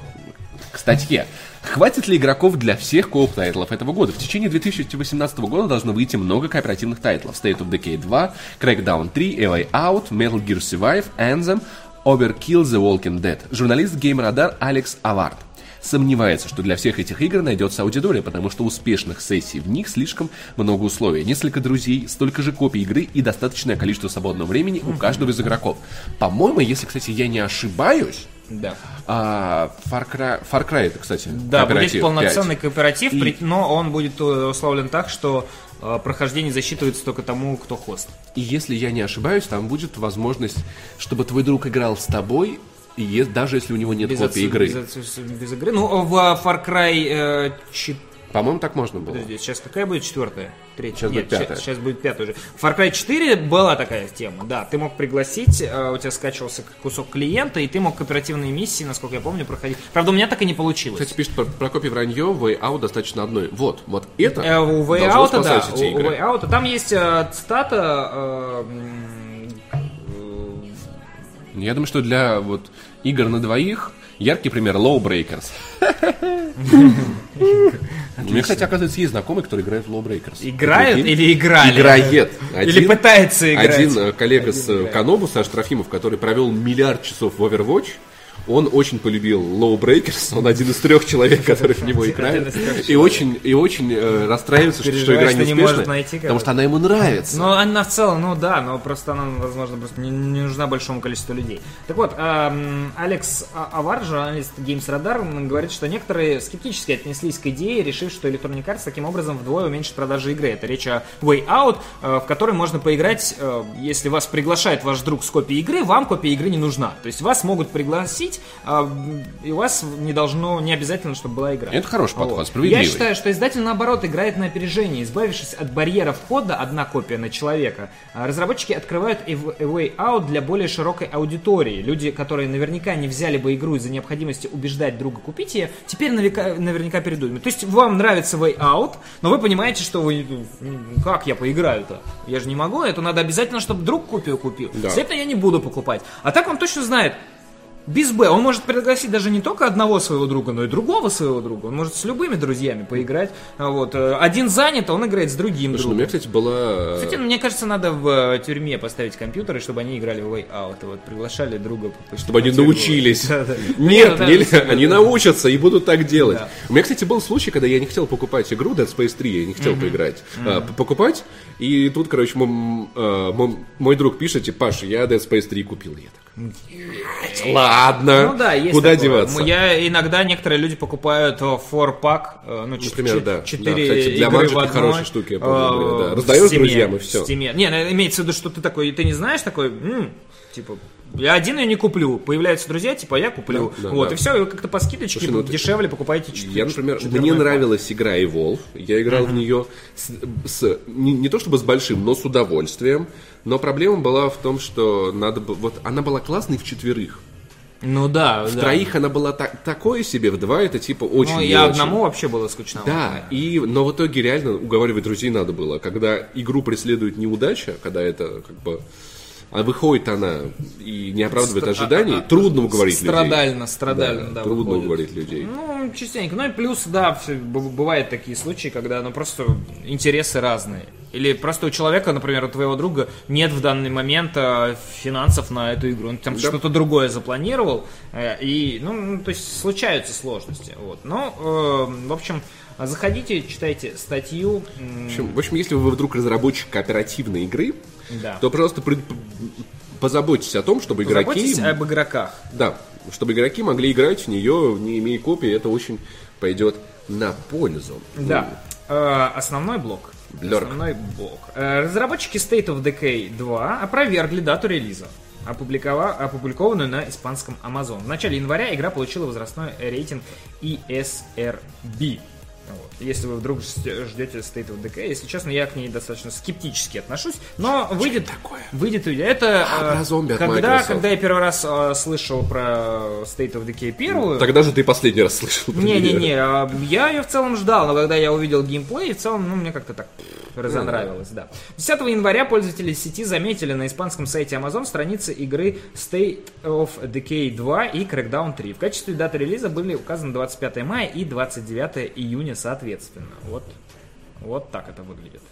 S2: К статье. Хватит ли игроков для всех co-op title ов этого года? В течение 2018 года должно выйти много кооперативных title ов. State of Decay 2, Crackdown 3, A Way Out, Metal Gear Survive, Anthem, Overkill The Walking Dead. Журналист Radar Алекс Авард сомневается, что для всех этих игр найдется аудитория, потому что успешных сессий в них слишком много условий. Несколько друзей, столько же копий игры и достаточное количество свободного времени у каждого из игроков. По-моему, если, кстати, я не ошибаюсь,
S1: Да.
S2: а, Far, Cry, Far Cry это, кстати,
S1: Да, будет полноценный
S2: 5.
S1: кооператив,
S2: И-
S1: но он будет э, условлен так, что э, прохождение засчитывается только тому, кто хост.
S2: И если я не ошибаюсь, там будет возможность, чтобы твой друг играл с тобой, и даже если у него нет
S1: Без,
S2: копии
S1: отсу-
S2: игры.
S1: без отсу- без игры. Ну, в э, Far Cry э, чет-
S2: По-моему, так можно было.
S1: Подожди, сейчас какая будет четвертая? Третья?
S2: Сейчас
S1: Нет,
S2: будет пятая.
S1: ща- Сейчас, будет пятая уже. В Far Cry 4 была такая тема, да. Ты мог пригласить, э, у тебя скачивался кусок клиента, и ты мог кооперативные миссии, насколько я помню, проходить. Правда, у меня так и не получилось.
S2: Кстати, пишет про, про копии вранье, Way Out достаточно одной. Вот, вот это
S1: Э, у Way Out, да, у, у. Way Out, там есть э, цитата, э,
S2: Я думаю, что для вот игр на двоих яркий пример Lawbreakers. (laughs) У меня, кстати, оказывается, есть знакомый, который играет в Lawbreakers.
S1: играет
S2: Прикинь?
S1: или играли?
S2: Играет.
S1: Или пытается играть.
S2: Один э, коллега с э,
S1: играет.
S2: Канобу, Саш Трофимов, который провел миллиард часов в Overwatch, он очень полюбил Lawbreakers, он один из трех человек, которые в него
S1: трех
S2: и очень, и очень э, расстраивается, что, что игра не успешная,
S1: найти
S2: потому что она ему нравится.
S1: Ну, она в целом, ну да, но просто она, возможно, просто не, не нужна большому количеству людей. Так вот, эм, Алекс А- Авар, журналист Games Radar, говорит, что некоторые скептически отнеслись к идее, решив, что Electronic Arts таким образом вдвое уменьшит продажи игры. Это речь о Way Out, э, в которой можно поиграть, э, если вас приглашает ваш друг с копией игры, вам копия игры не нужна. То есть вас могут пригласить, э, и у вас не должно, не обязательно, чтобы была игра.
S2: Это хороший подход,
S1: Вот.
S2: справедливый.
S1: Я считаю, что издатель, наоборот, играет на опережение. Избавившись от барьера входа, одна копия на человека, а, разработчики открывают A Way Out для более широкой аудитории. Люди, которые наверняка не взяли бы игру из-за необходимости убеждать друга купить ее, теперь наверняка, наверняка передумают. То есть вам нравится Way Out, но вы понимаете, что вы... ну, Как я поиграю-то? Я же не могу, это надо обязательно, чтобы друг копию купил.
S2: Да.
S1: Следовательно, я не буду покупать. А так он точно знает, без Б. Он может пригласить даже не только одного своего друга, но и другого своего друга. Он может с любыми друзьями поиграть. А Вот. э, Один занят, а он играет с другим
S2: Слушай, ну, у
S1: другом.
S2: меня, кстати, была... э,
S1: Кстати, мне кажется, надо в э, тюрьме поставить компьютеры, чтобы они играли в Way Out. Вот приглашали друга.
S2: чтобы они
S1: тюрьму.
S2: научились. (laughs)
S1: Да, да.
S2: Нет,
S1: да,
S2: нельзя, они научатся и будут так делать. У меня, кстати, был случай, когда я не хотел покупать игру Dead Space 3, я не хотел поиграть, а, покупать, и тут, короче, мой, мой- мой друг пишет, типа, Паша, я Dead Space 3 купил. Я так, «Блядь, ладно,
S1: Ну да, есть
S2: куда
S1: такое.
S2: деваться?
S1: Я иногда некоторые люди покупают фор-пак, ну,
S2: Например, да.
S1: четыре
S2: Да, кстати, для
S1: игры в одной,
S2: хорошие штуки, я помню,
S1: э,
S2: да. Раздаешь друзьям, и всё.
S1: в Steam. Не, ну, имеется в виду, что ты такой, ты не знаешь такой, «М, типа, я один ее не куплю. Появляются друзья, типа, я куплю.
S2: Да, да,
S1: вот,
S2: да.
S1: и все, вы как-то по скидочке
S2: Слушай, ну
S1: дешевле покупаете четыре.
S2: Я, например, мне
S1: пак.
S2: нравилась игра Evolve. Я играл в нее с, с- не, не то чтобы с большим, но с удовольствием. Но проблема была в том, что надо вот она была классной в четверых.
S1: Ну да,
S2: В
S1: да.
S2: троих она была так, такое себе, в два это типа очень
S1: Ну, я
S2: очень.
S1: одному вообще было скучно.
S2: Да, и, но в итоге реально уговаривать друзей надо было. Когда игру преследует неудача, когда это как бы... А выходит она и не оправдывает
S1: Стра-
S2: ожиданий,
S1: а- а-
S2: трудно уговорить людей.
S1: Страдально, страдально, да.
S2: трудно
S1: выходит.
S2: уговорить людей.
S1: Ну, частенько. Ну и плюс, да, бывают такие случаи, когда, ну, просто интересы разные. Или просто у человека, например, у твоего друга нет в данный момент э, финансов на эту игру. Он там
S2: Да.
S1: что-то другое запланировал. э, и, ну, то есть случаются сложности. Вот. Но, э, в общем, заходите, читайте статью.
S2: В общем, в общем, если вы вдруг разработчик кооперативной игры,
S1: Да.
S2: то просто пред- позаботьтесь о том, чтобы игроки...
S1: Об игроках.
S2: Да, чтобы игроки могли играть в нее, не имея копии, это очень пойдет на пользу.
S1: Да. Э, Основной блок.
S2: Блёрк.
S1: Основной блок. Э, Разработчики State of Decay 2 опровергли дату релиза, опубликова- опубликованную на испанском Amazon. В начале января игра получила возрастной рейтинг ESRB. Вот. Если вы вдруг ждете State of Decay, если честно, я к ней достаточно скептически отношусь, но выйдет,
S2: такое?
S1: выйдет, это
S2: А,
S1: э,
S2: про зомби
S1: когда,
S2: Microsoft.
S1: когда я первый раз э, слышал про State of Decay первую,
S2: Тогда же ты последний раз слышал про неё.
S1: не-не-не, а, я ее в целом ждал, но когда я увидел геймплей, в целом, ну, мне как-то так... разонравилось, да. 10 января пользователи сети заметили на испанском сайте Amazon страницы игры State of Decay 2 и Crackdown 3. В качестве даты релиза были указаны 25 мая и 29 июня соответственно. Вот, вот так это выглядит.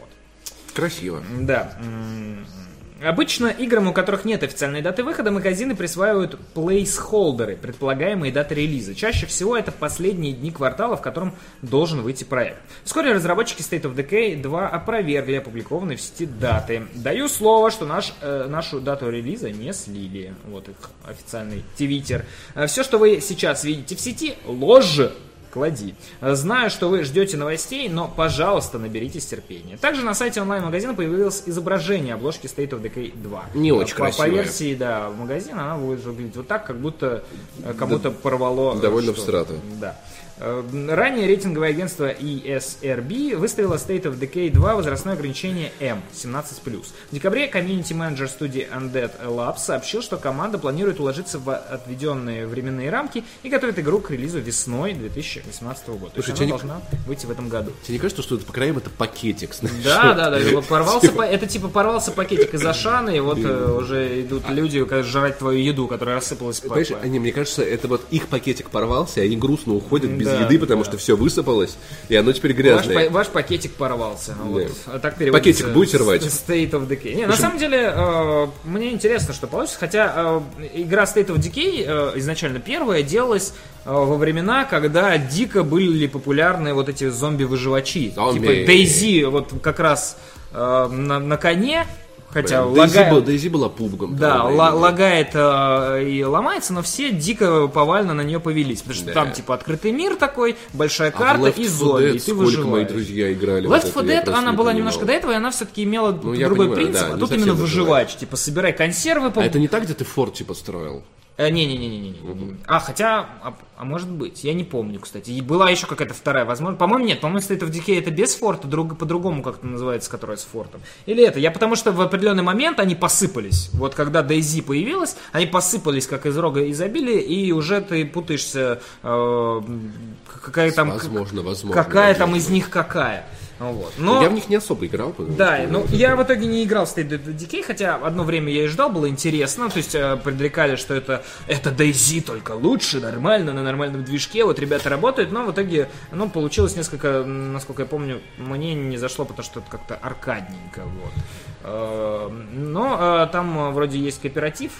S1: Вот.
S2: Красиво.
S1: Да. Обычно играм, у которых нет официальной даты выхода, магазины присваивают плейсхолдеры, предполагаемые даты релиза. Чаще всего это последние дни квартала, в котором должен выйти проект. Вскоре разработчики State of Decay 2 опровергли опубликованные в сети даты. Даю слово, что наш, э, нашу дату релиза не слили. Вот их официальный твиттер. Все, что вы сейчас видите в сети, ложь клади. Знаю, что вы ждете новостей, но, пожалуйста, наберитесь терпения. Также на сайте онлайн-магазина появилось изображение обложки State of Decay 2.
S2: Не очень
S1: по, По
S2: красивое.
S1: версии, да, магазина она будет выглядеть вот так, как будто э, кому-то порвало... э,
S2: довольно
S1: что-то.
S2: встрато.
S1: Да. Э, Ранее рейтинговое агентство ESRB выставило State of Decay 2 возрастное ограничение M, 17+. В декабре комьюнити-менеджер студии Undead Labs сообщил, что команда планирует уложиться в отведенные временные рамки и готовит игру к релизу весной 2018 года. То есть
S2: Слушай,
S1: она
S2: тебе не-
S1: должна выйти в этом году.
S2: Тебе не кажется, что это по краям это пакетик? знаешь?
S1: Да, да, да, типа порвался, па- это типа порвался пакетик из Ашаны, и вот э, уже идут люди как, жрать твою еду, которая рассыпалась по...
S2: Понимаешь,
S1: по-
S2: они, мне кажется, это вот их пакетик порвался, и они грустно уходят без
S1: Да,
S2: еды, потому
S1: да.
S2: что все высыпалось, и оно теперь
S1: Ваш,
S2: грязное.
S1: па- ваш пакетик порвался.
S2: Да.
S1: Вот. А так
S2: Пакетик будете рвать?
S1: State of Decay. Не, на самом деле, э, мне интересно, что получится. Хотя э, игра State of Decay, э, изначально первая, делалась э, во времена, когда дико были популярны вот эти зомби-выживачи.
S2: Зомби.
S1: Типа Дейзи вот как раз э, на, на коне, хотя
S2: Дейзи,
S1: лагает-
S2: была, Дейзи была пубгом.
S1: да, лагает э, и ломается, но все дико повально на нее повелись. Потому что
S2: Да.
S1: там, типа, открытый мир такой, большая
S2: А
S1: карта
S2: Left
S1: и
S2: 4
S1: зомби, и ты выживаешь.
S2: мои друзья играли.
S1: Left
S2: вот
S1: 4
S2: это я
S1: Dead, она была
S2: понимал.
S1: немножко до этого, и она все-таки имела
S2: Ну,
S1: другой
S2: понимаю,
S1: принцип,
S2: да,
S1: а тут именно
S2: выживать.
S1: Типа, собирай консервы. по-
S2: А это не так, где ты форт типа строил?
S1: Э, Не-не-не-не-не. А, хотя, а, а может быть, я не помню, кстати. И была еще какая-то вторая, возможно. По-моему, нет, по-моему, State of Decay это без форта, друг, по-другому как-то называется, которая с фортом. Или это, я потому что в определенный момент они посыпались. Вот когда Дейзи появилась, они посыпались как из рога изобилия, и уже ты путаешься, э, какая там...
S2: Возможно, возможно.
S1: Какая там
S2: возможно.
S1: из них какая. Вот. Но...
S2: Я в них не особо играл.
S1: Да,
S2: что-
S1: ну я в итоге не играл в State of Decay, хотя одно время я и ждал, было интересно, то есть э, предрекали, что это, это DayZ только лучше, нормально, на нормальном движке, вот ребята работают, но в итоге, ну, получилось несколько, насколько я помню, мне не зашло, потому что это как-то аркадненько, вот. Э, Но э, там вроде есть кооператив,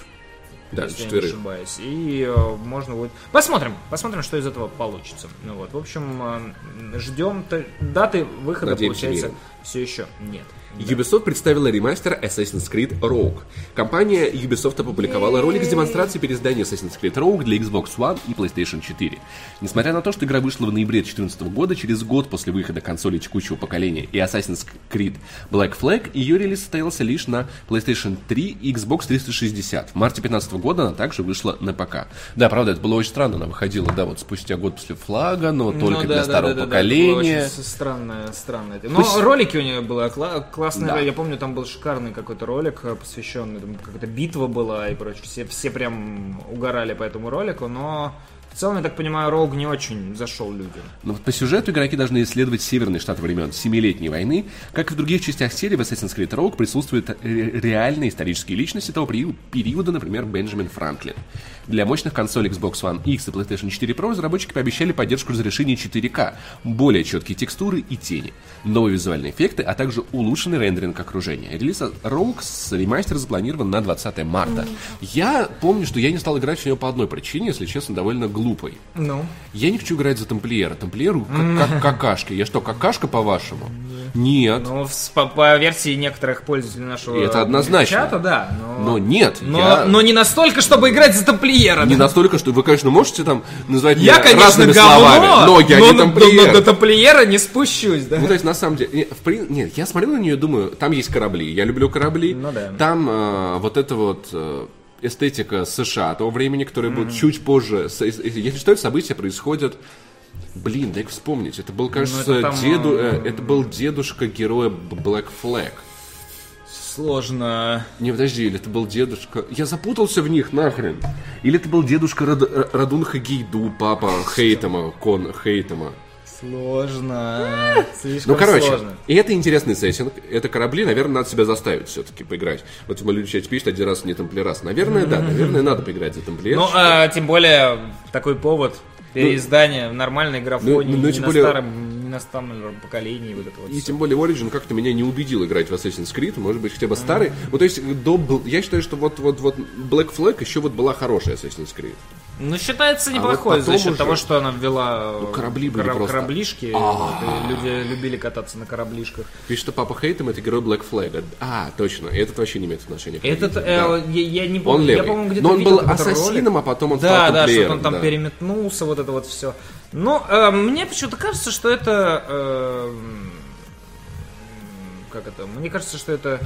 S2: Да,
S1: если я не
S2: четверых.
S1: ошибаюсь. И э, можно будет... Посмотрим, посмотрим, что из этого получится. Ну вот, в общем, э, ждем даты выхода,
S2: Надеемся,
S1: получается,
S2: миром.
S1: все еще нет.
S2: Ubisoft представила ремастер Assassin's Creed Rogue. Компания Ubisoft опубликовала ролик с демонстрацией переиздания Assassin's Creed Rogue для Xbox One и PlayStation 4. Несмотря на то, что игра вышла в ноябре 2014 года, через год после выхода консолей текущего поколения и Assassin's Creed Black Flag, ее релиз состоялся лишь на PlayStation 3 и Xbox 360. В марте 2015 года она также вышла на ПК. Да, правда, это было очень странно, она выходила, да, вот спустя год после флага, но только
S1: Ну, да,
S2: для
S1: да,
S2: старого
S1: да, да, да,
S2: поколения.
S1: это было очень странное, странное. Но
S2: есть-
S1: ролики у нее было кла- классные.
S2: Да.
S1: Я помню, там был шикарный какой-то ролик, э, посвященный, там какая-то битва была и прочее. Все, все прям угорали по этому ролику, но в целом, я так понимаю, Рог не очень зашел людям.
S2: Но вот по сюжету игроки должны исследовать северный штат времен Семилетней войны. Как и в других частях серии, в Assassin's Creed Rogue присутствуют реальные исторические личности того перио- периода, например, Бенджамин Франклин. Для мощных консолей Xbox One X и PlayStation 4 Pro разработчики пообещали поддержку разрешения 4К, более четкие текстуры и тени, новые визуальные эффекты, а также улучшенный рендеринг окружения. Релиз Rogue с ремастер запланирован на 20 марта. Я помню, что я не стал играть в него по одной причине, если честно, довольно глупой.
S1: Ну,
S2: Я не хочу играть за тамплиера. Тамплиеру как, как какашка. Я что, какашка по-вашему? Нет.
S1: ну по, по версии некоторых пользователей нашего
S2: это однозначно.
S1: чата, да. Но,
S2: Но нет,
S1: но,
S2: я
S1: но не настолько, чтобы играть за тамплиера.
S2: не
S1: да.
S2: настолько, что вы, конечно, можете там назвать
S1: Я,
S2: меня
S1: конечно,
S2: разными
S1: говно,
S2: словами, но я не
S1: но,
S2: тамплиер.
S1: но до тамплиера не спущусь, да.
S2: Ну, то есть, на самом деле, не, в прин- нет, я смотрю на нее и думаю, там есть корабли, я люблю корабли,
S1: Ну да.
S2: там э, вот это вот э, эстетика США того времени, которая будет чуть позже, если что, это события происходят Блин, дай вспомнить. Это был, кажется,
S1: Ну, это там,
S2: деду,
S1: э,
S2: э, это был дедушка героя Black Flag.
S1: Сложно.
S2: Не, подожди, или это был дедушка... Я запутался в них, нахрен. Или это был дедушка Рад- Радунха Гейду, папа Хейтема, Кон Хейтема.
S1: Сложно. (laughs) Слишком
S2: Ну, короче,
S1: сложно.
S2: и это интересный сеттинг. Это корабли, наверное, надо себя заставить все-таки поиграть. Вот мы люди сейчас пишут один раз не тамплерас. Наверное, да, наверное, надо поиграть за тамплиер.
S1: Ну, а тем более, такой повод переиздания в нормальной графоне,
S2: ну, ну,
S1: не
S2: тем
S1: на
S2: более-
S1: не на старом поколении, вот это вот
S2: И
S1: всё.
S2: тем более Origin как-то меня не убедил играть в Assassin's Creed, может быть, хотя бы старый. Ну, то есть, до, я считаю, что вот, вот, вот Black Flag еще вот была хорошая Assassin's Creed.
S1: Ну, считается
S2: вот
S1: неплохой
S2: потом
S1: за счет
S2: уже-
S1: того, что она ввела
S2: Ну, корабли были
S1: кора-
S2: просто-
S1: кораблишки, вот, и люди любили кататься на кораблишках.
S2: Пишет, что Папа Хейтем это герой Black Flag. А, точно, этот вообще не имеет отношения к
S1: Этот, э,
S2: да.
S1: я, я не
S2: Он
S1: помню, я,
S2: левый.
S1: по-моему, где-то
S2: Но он
S1: видел
S2: был ассасином,
S1: ролик.
S2: а потом он
S1: да,
S2: стал
S1: да, что
S2: тамплиером,
S1: он там
S2: да.
S1: переметнулся, вот это вот все. Но э, мне почему-то кажется, что это... э, как это? Мне кажется, что это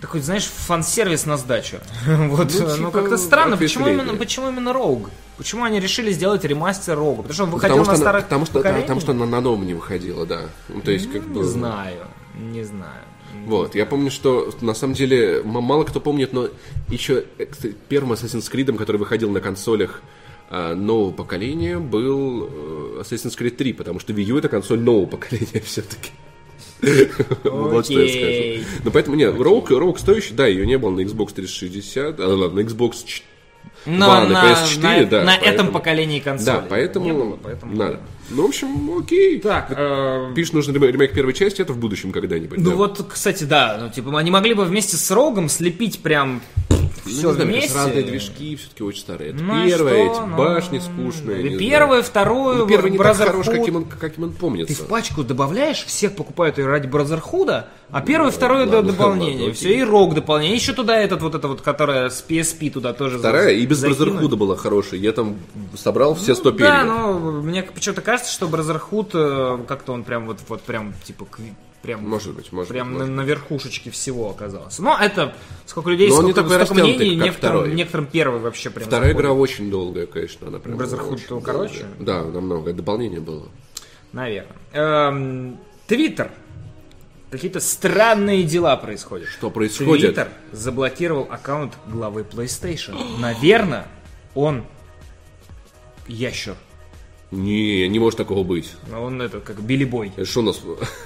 S1: такой, знаешь, фан-сервис на сдачу. (laughs) вот,
S2: Ну,
S1: ну,
S2: типа,
S1: как-то странно, почему именно, почему именно Rogue? Почему они решили сделать ремастер Rogue? Потому что он выходил
S2: Потому
S1: на старых
S2: потому, что,
S1: поколениях?
S2: потому что она на новом не выходила, да. Ну, то есть, как бы...
S1: Не знаю, не знаю.
S2: Вот, я помню, что на самом деле мало кто помнит, но еще э, кстати, первым Assassin's Creed, который выходил на консолях нового поколения, был э, Assassin's Creed 3, потому что Wii U это консоль нового поколения (laughs) все-таки. Вот что я скажу. Ну, поэтому, нет, Rogue, Rogue стоящий, да, ее не было на Xbox 360, а, ладно, на Xbox 4.
S1: На, на-
S2: PS4,
S1: на-
S2: да,
S1: на этом
S2: поэтому-
S1: поколении консолей.
S2: Да, поэтому
S1: было, поэтому
S2: надо. Ну, в общем, окей.
S1: Так, э,
S2: Пишет, нужен ремейк первой части, это в будущем когда-нибудь.
S1: ну
S2: да.
S1: вот, кстати, да, ну типа они могли бы вместе с Рогом слепить прям
S2: Ну,
S1: все
S2: не знаю,
S1: вместе.
S2: разные движки все-таки очень старые. Это
S1: Ну, и
S2: первые,
S1: что?
S2: эти
S1: Ну,
S2: башни скучные.
S1: и
S2: не знаю.
S1: первый, второй,
S2: Ну, первый не так хорош, каким он, каким он
S1: Ты
S2: помнится.
S1: в пачку добавляешь, всех покупают ее ради Бразерхуда, а первый, второй
S2: ладно,
S1: до дополнение.
S2: ладно,
S1: все, и Рог дополнение. Еще туда этот вот это вот, которая с PSP туда тоже за-
S2: Вторая и без. Бразерхуда была хорошая. Я там собрал все 100
S1: Да, но мне почему-то кажется, что Бразерхуд э, как-то он прям вот, вот прям типа прям
S2: Может быть, может
S1: прям
S2: быть,
S1: на,
S2: может.
S1: на верхушечке всего оказался. Но это сколько людей,
S2: Но он не
S1: сколько,
S2: такой растянутый,
S1: мнений,
S2: как
S1: некоторым,
S2: второй.
S1: некоторым первый вообще прям
S2: Вторая
S1: заходит.
S2: игра очень долгая, конечно. Она прям
S1: то короче?
S2: Да, намного. Дополнение было.
S1: Наверное. Эм, Твиттер. Какие-то странные дела происходят.
S2: Что происходит?
S1: Твиттер заблокировал аккаунт главы PlayStation. Наверное, он ящер.
S2: Не, не может такого быть.
S1: Он это как Билли Бой.
S2: Это что у нас?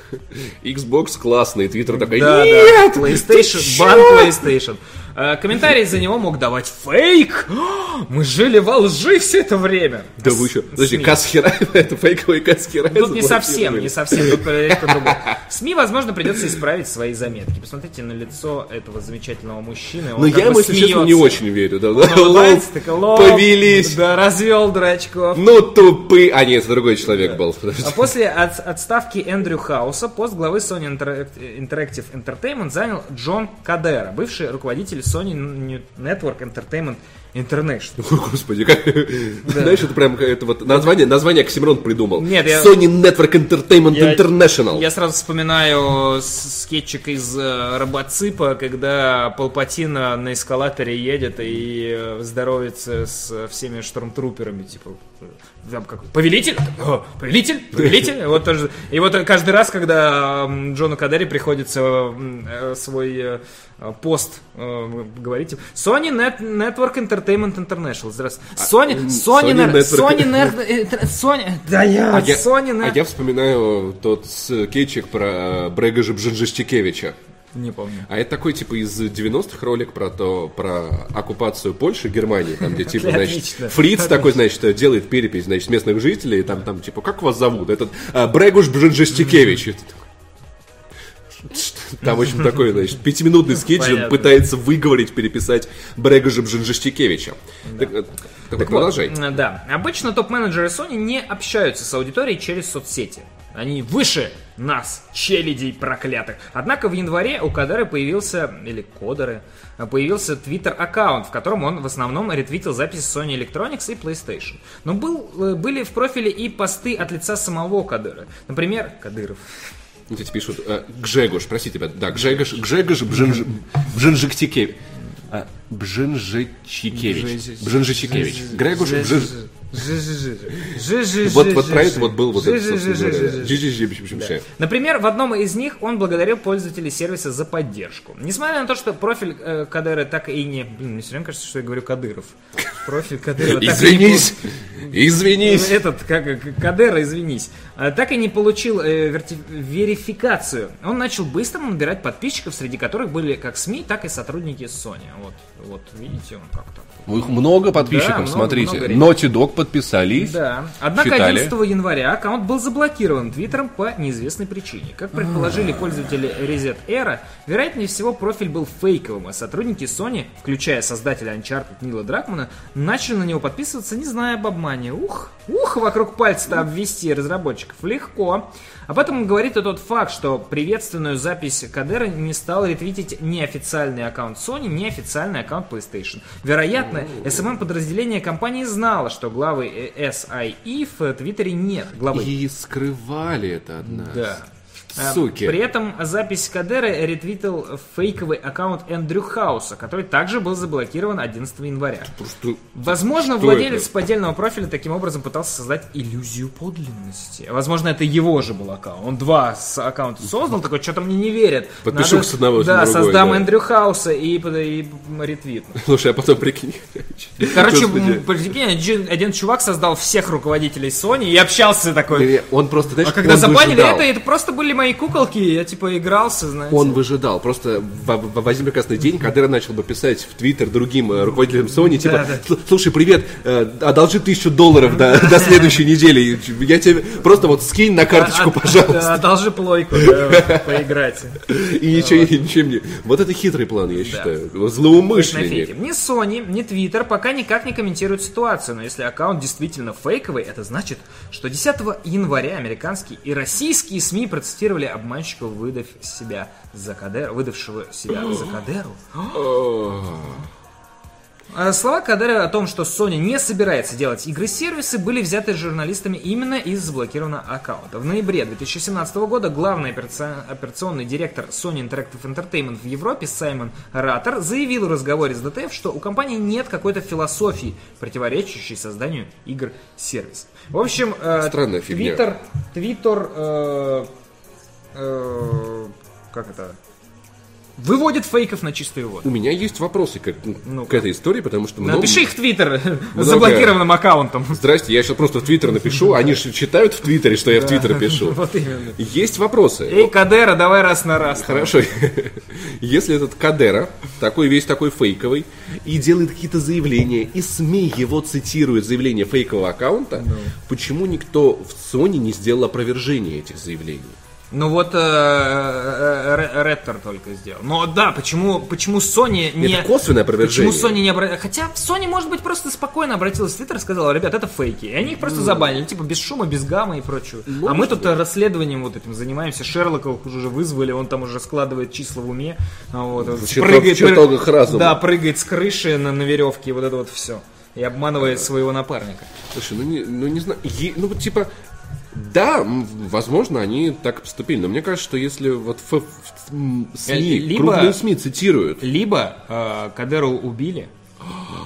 S2: (laughs) Xbox классный, Твиттер такой,
S1: Да,
S2: нет!
S1: да, PlayStation, бан PlayStation. Э, Комментарий за него мог давать фейк. (gasps) Мы жили во лжи все это время.
S2: Да вы что? Подожди,
S1: СМИ.
S2: Касхера, (laughs) это фейковый Касхера.
S1: Тут не совсем, не совсем. Тут проверять по-другому. СМИ, возможно, придется исправить свои заметки. Посмотрите на лицо этого замечательного мужчины.
S2: Но
S1: как
S2: я ему, если честно, не очень верю. Да, Повелись.
S1: Да, развел дурачков.
S2: Ну тупые. А нет, это другой человек был.
S1: А после от- отставки Эндрю Хауса пост главы Sony Interactive Entertainment занял Джон Кадера, бывший руководитель Sony Network Entertainment International.
S2: О, Господи, как... знаешь, это прям это вот название, название Оксимирон придумал.
S1: Нет, я-
S2: Sony Network Entertainment
S1: Я-
S2: International.
S1: Я сразу вспоминаю скетчик из э, Робоципа, когда Палпатин э, на эскалаторе едет и э, здоровается с всеми штормтруперами, типа, там как повелитель, О, повелитель, повелитель, вот тоже. И вот каждый раз, когда Джону Кадери приходится э, свой пост говорить, Sony Net- Network Entertainment International, здравствуйте. Sony, Sony,
S2: Sony
S1: Net-
S2: Network-
S1: Sony, э, Sony, да я,
S2: А я,
S1: Sony
S2: а
S1: Net-
S2: я вспоминаю тот скетчик про э, Брегожа Бженжестикевича.
S1: Не помню.
S2: А это такой, типа, из 90-х ролик про то, про оккупацию Польши, Германии, там, где, типа, (laughs) значит. Фриц такой, значит, делает перепись, значит, местных жителей, и там, там, типа, как вас зовут? Этот а, Брегуш Бженжестикевич. Там очень такой, значит, пятиминутный скетч, он пытается выговорить, переписать Брегожа Бженжестикевича. Так, э, так вот, продолжай.
S1: М, Да. Обычно топ-менеджеры Sony не общаются с аудиторией через соцсети. Они выше нас, челядей проклятых. Однако в январе у Кадера появился, или Кодеры, появился твиттер-аккаунт, в котором он в основном ретвитил записи Sony Electronics и PlayStation. Но был, э, были в профиле и посты от лица самого Кадера. Например, Кадыров.
S2: Здесь пишут э, Гжегош, простите, ребят, да, Гжегош, Гжегош Бженж- Бженжиктикевич. А, Бженжичикевич. Бженжичикевич. Грегош Бжен... Вот, вот про это вот был вот этот.
S1: Например, в одном из них он благодарил пользователей сервиса за поддержку. Несмотря на то, что профиль э, Кадыра так и не... Блин, мне все время кажется, что я говорю Кадыров. Профиль Кадырова так и не
S2: Извинись! Извинись!
S1: Этот, как, Кадера, извинись. Э, так и не получил э, верти- верификацию. Он начал быстро набирать подписчиков, среди которых были как СМИ, так и сотрудники Sony. Вот, вот видите, он как-то.
S2: У них много подписчиков,
S1: Да, много,
S2: смотрите.
S1: много
S2: Naughty Dog подписались.
S1: Да. Однако
S2: Читали.
S1: 11 января аккаунт был заблокирован Твиттером по неизвестной причине. Как предположили пользователи Reset Era, вероятнее всего профиль был фейковым, а сотрудники Sony, включая создателя Uncharted Нила Дракмана, начали на него подписываться, не зная об обмане. Ух, ух, вокруг пальца-то обвести разработчиков легко. Об этом говорит и тот факт, что приветственную запись Кадера не стал ретвитить ни официальный аккаунт Sony, ни официальный аккаунт PlayStation. Вероятно, SMM-подразделение компании знало, что главы SIE в Твиттере нет. Главы
S2: И скрывали это от нас.
S1: да. А,
S2: Суки.
S1: При этом запись Кадера ретвитил фейковый аккаунт Эндрю Хауса, который также был заблокирован 11 января.
S2: Просто...
S1: Возможно,
S2: Что
S1: владелец
S2: это?
S1: поддельного профиля таким образом пытался создать иллюзию подлинности. Возможно, это его же был аккаунт. Он два аккаунта создал, такой, что-то мне не верят.
S2: Подпишу
S1: Надо-
S2: с одного
S1: Да,
S2: другой,
S1: создам
S2: да.
S1: Эндрю Хауса и, и ретвитну. (laughs)
S2: Слушай, а потом прикинь. (laughs)
S1: Короче, прикинь, один, чувак создал всех руководителей Sony и общался такой.
S2: Он просто, знаешь,
S1: А когда забанили это, это просто были мои куколки, я типа игрался, знаете.
S2: Он выжидал. Просто в, один прекрасный день Кадыр начал бы писать в Твиттер другим э, руководителям Sony, типа,
S1: Да, да.
S2: «Сл- слушай, привет, э, одолжи тысячу долларов до, (laughs) следующей недели. Я тебе просто вот скинь на карточку,
S1: А-
S2: пожалуйста.
S1: да, Одолжи плойку, да, поиграть.
S2: И ничего, ничем не... Вот это хитрый план, я считаю. Злоумышленник.
S1: Ни Sony, ни Twitter пока никак не комментируют ситуацию, но если аккаунт действительно фейковый, это значит, что 10 января американские и российские СМИ процитировали обманщика, выдав себя за Кадеру, выдавшего себя за Кадеру. А Слова Кадера о том, что Sony не собирается делать игры-сервисы, были взяты журналистами именно из заблокированного аккаунта. В ноябре 2017 года главный операци- операционный директор Sony Interactive Entertainment в Европе Саймон Раттер заявил в разговоре с ДТФ, что у компании нет какой-то философии, противоречащей созданию игр-сервис. В общем, э. Твиттер, Твиттер, э, как это, выводит фейков на чистую воду.
S2: У меня есть вопросы к,
S1: Ну-ка.
S2: к этой истории, потому что... много-
S1: Напиши их в Твиттер с заблокированным аккаунтом.
S2: Здрасте, я сейчас просто в Твиттер напишу. Они же читают в Твиттере, что я в Твиттер пишу.
S1: Вот именно.
S2: Есть вопросы.
S1: Эй, Кадера, давай раз на раз.
S2: Хорошо. Если этот Кадера, такой весь такой фейковый, и делает какие-то заявления, и СМИ его цитируют заявления фейкового аккаунта, почему никто в Sony не сделал опровержение этих заявлений?
S1: Ну вот э, э, Реттер только сделал. Но да, почему, почему Sony не...
S2: Это косвенное опровержение.
S1: Почему Sony не обратилась? Хотя Sony, может быть, просто спокойно обратилась в Твиттер и сказала, ребят, это фейки. И они их просто забанили, типа без шума, без гамма и прочего. а мы тут э, расследованием вот этим занимаемся. Шерлока уже вызвали, он там уже складывает числа в уме. А Вот, вот,
S2: чертог- в чертогах разума.
S1: Да, прыгает с крыши на, на веревке, и вот это вот все. И обманывает своего напарника.
S2: Слушай, ну не, ну не знаю, е- ну вот типа, да, возможно, они так поступили, но мне кажется, что если вот ф- м, СМИ,
S1: Э, либо-
S2: крупные СМИ цитируют,
S1: Либо э, Кадеру убили,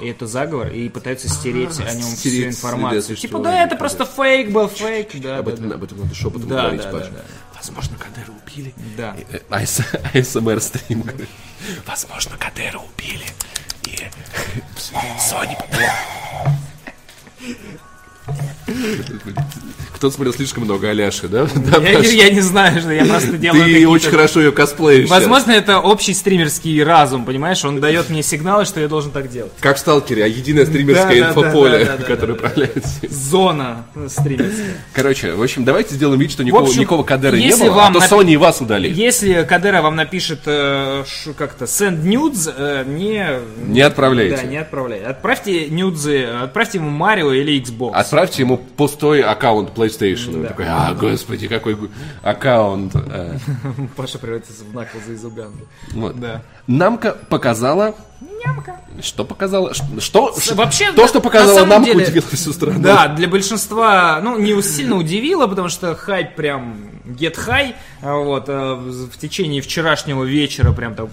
S1: и это заговор, и пытаются стереть о нем всю информацию.
S2: следы
S1: Типа, да, это просто фейк был, фейк, да,
S2: об
S1: да,
S2: этом,
S1: да.
S2: об этом надо шепотом
S1: Да,
S2: говорить,
S1: да,
S2: Паша.
S1: да,
S2: Возможно, Кадера убили.
S1: Да.
S2: Э, АС- АСМР стрим. Возможно, Кадера убили. И Sony... Кто-то смотрел слишком много Аляши, да? (laughs) Да,
S1: Я,
S2: Паша?
S1: я не знаю, что я просто делаю
S2: Ты очень хорошо ее косплеишь. сейчас.
S1: Возможно, это общий стримерский разум, понимаешь? Он дает мне сигналы, что я должен так делать.
S2: Как в Сталкере, а единое стримерское
S1: Да,
S2: инфополе,
S1: да, да, да,
S2: которое
S1: да, да.
S2: управляет всем.
S1: Зона стримерская.
S2: Короче, в общем, давайте сделаем вид, что никакого,
S1: общем,
S2: никакого Кадера не было,
S1: вам
S2: а то Sony и вас удалит.
S1: Если Кадера вам напишет э, как-то send nudes, э, не...
S2: Не отправляйте.
S1: Да, не отправляйте. Отправьте нюдзы, отправьте ему Марио или Xbox.
S2: Отправьте ему пустой аккаунт PlayStation. Он
S1: Да.
S2: такой, а, господи, какой аккаунт. э». (laughs)
S1: Паша превратится в Наклза из Уганды.
S2: Вот.
S1: Да.
S2: Намка показала... Что показала? Что?
S1: С- вообще,
S2: То, что
S1: на
S2: показала
S1: самом
S2: Намка,
S1: деле-
S2: удивило всю страну.
S1: Да, для большинства, ну, не сильно удивило, потому что хайп прям Get High, вот, а, в течение вчерашнего вечера прям так,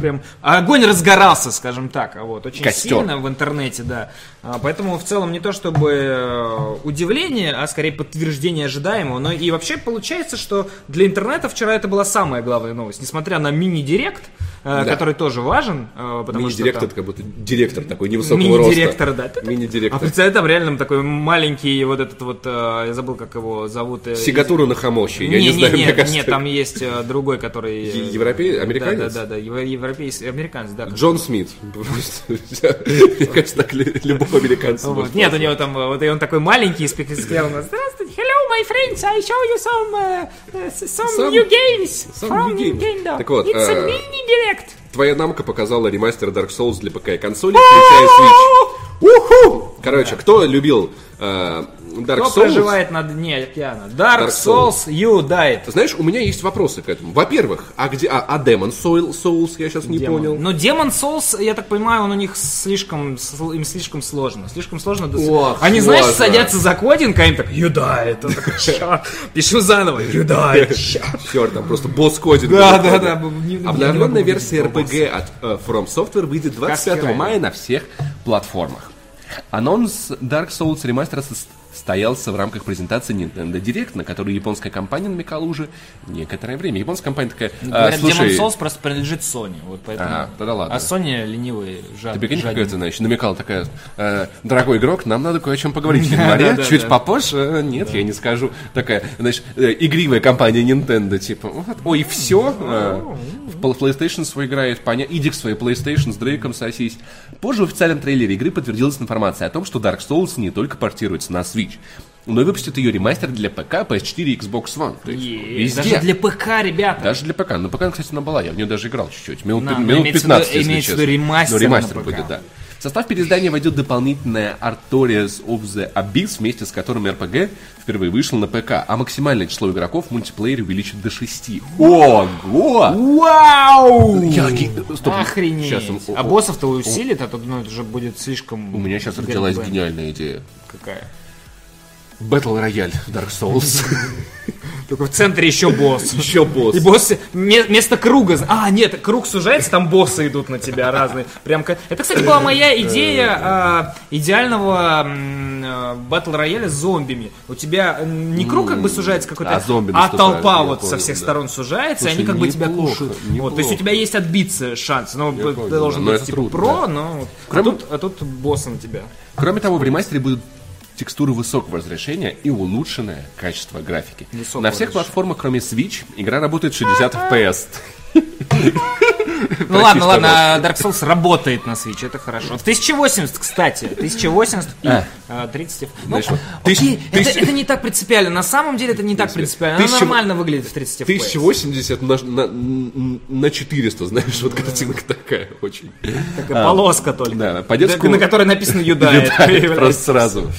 S1: прям огонь разгорался, скажем так, а вот, очень
S2: Костер.
S1: сильно в интернете, да. А, Поэтому в целом не то чтобы э, удивление, а скорее подтверждение ожидаемого. Но и вообще получается, что для интернета вчера это была самая главная новость. Несмотря на мини-директ, э,
S2: Да.
S1: который тоже важен, э, потому что
S2: Мини-директор,
S1: там-
S2: это как будто директор такой невысокого роста.
S1: Мини-директор, да. А
S2: Мини-директор.
S1: представляешь, там реально такой маленький вот этот вот, э, я забыл, как его зовут. э,
S2: Сигатуру на хамоще, я
S1: не,
S2: не, знаю,
S1: не,
S2: мне кажется.
S1: нет, там есть э, другой, который... э,
S2: европей- американец?
S1: Да, да, да, евро- европейский, американец, да.
S2: Джон Смит. (laughs) Мне кажется, так любого американца.
S1: Нет, у него там, э, вот и он такой маленький, сказал, здравствуйте, hello, my friends, I show you some, some, new games from
S2: new games».
S1: Nintendo.
S2: Так вот,
S1: It's a mini-direct.
S2: Твоя намка показала ремастер Dark Souls для ПК и консоли, включая Switch. Уху! Короче, кто любил э, Dark
S1: Кто
S2: Souls?
S1: проживает на дне океана? Dark,
S2: Dark
S1: Souls, you died.
S2: Знаешь, у меня есть вопросы к этому. Во-первых, а где, а, а Demon Soul, Souls, я сейчас не
S1: Демон.
S2: понял.
S1: Но Demon Souls, я так понимаю, он у них слишком, сл- им слишком сложно. Слишком сложно. дос-
S2: Ох,
S1: Они, знаешь,
S2: сложно.
S1: садятся за кодинг, а им так, you died. Он такой, «Ща, Пишу заново, you died. (laughs) ща».
S2: Черт, там просто босс кодит.
S1: Да, да, да,
S2: Обновленная версия RPG от э, From Software выйдет 25
S1: Каски
S2: мая на всех платформах. Анонс Dark Souls Remaster состоялся в рамках презентации Nintendo Direct, на которую японская компания намекала уже некоторое время. Японская компания такая, «А,
S1: Говорят,
S2: слушай,
S1: Demon Souls просто принадлежит Sony. Вот поэтому...
S2: А, тогда ладно.
S1: А Sony ленивые, жад,
S2: Ты прикинь,
S1: жадные.
S2: какая ты, значит, намекала такая, э, дорогой игрок, нам надо кое о чем поговорить (laughs) в январе, чуть попозже, э, нет, я не скажу. Такая, значит, э, игривая компания Nintendo, типа, вот, ой, все, в пол- PlayStation свой играет, понятно, иди к своей PlayStation с Дрейком сосись. Позже в официальном трейлере игры подтвердилась информация о том, что Dark Souls не только портируется на Switch, но и выпустит ее ремастер для ПК, PS4 и Xbox One. То есть везде.
S1: Даже для ПК, ребята.
S2: Даже для ПК. Ну, ПК, кстати, она была. Я в нее даже играл чуть-чуть. Минут,
S1: Да, но
S2: минут
S1: имеется в
S2: 15,
S1: виду-
S2: если честно.
S1: ремастер
S2: Ну, ремастер
S1: на ПК.
S2: будет, да. В состав переиздания войдет дополнительная Artorias of the Abyss, вместе с которым RPG впервые вышел на ПК, а максимальное число игроков в мультиплеере увеличит до 6. Ого!
S1: Вау!
S2: Я Стоп,
S1: Охренеть.
S2: сейчас, м,
S1: а боссов-то усилит, а то, ну, это же будет слишком...
S2: У меня сейчас родилась гениальная идея.
S1: Какая?
S2: Battle Royale Dark Souls. (laughs)
S1: Только в центре еще босс.
S2: Еще босс.
S1: И боссы ме- вместо круга. А, нет, круг сужается, там боссы идут на тебя разные. Прям Это, кстати, была моя идея а, идеального а, батл рояля с зомбими. У тебя м, не круг как бы сужается какой-то,
S2: А
S1: а толпа вот со
S2: понял,
S1: всех
S2: да.
S1: сторон сужается, и
S2: Слушай,
S1: они как бы тебя
S2: неплохо,
S1: кушают. Вот, то есть у тебя есть отбиться шанс. Но
S2: Я
S1: ты
S2: понял,
S1: должен быть типа
S2: трудно,
S1: про,
S2: да.
S1: но а,
S2: Кроме-
S1: тут, а тут боссы на тебя.
S2: Кроме того, в ремастере будут текстуры высокого разрешения и улучшенное качество графики.
S1: Высокого
S2: На всех
S1: разрешения.
S2: платформах, кроме Switch, игра работает в 60 FPS.
S1: Ну ладно, ладно, а Dark Souls работает на Switch, это хорошо. В 1080, кстати, 1080 и
S2: А.
S1: а, 30 FPS. Ну, это, не так принципиально. На самом деле это не так принципиально. Она нормально выглядит в 30 FPS.
S2: 1080 на, на, на 400, знаешь, вот картинка такая очень.
S1: Такая полоска только.
S2: Да, по детскому-
S1: На которой написано Юда.
S2: Летает (laughs) просто сразу.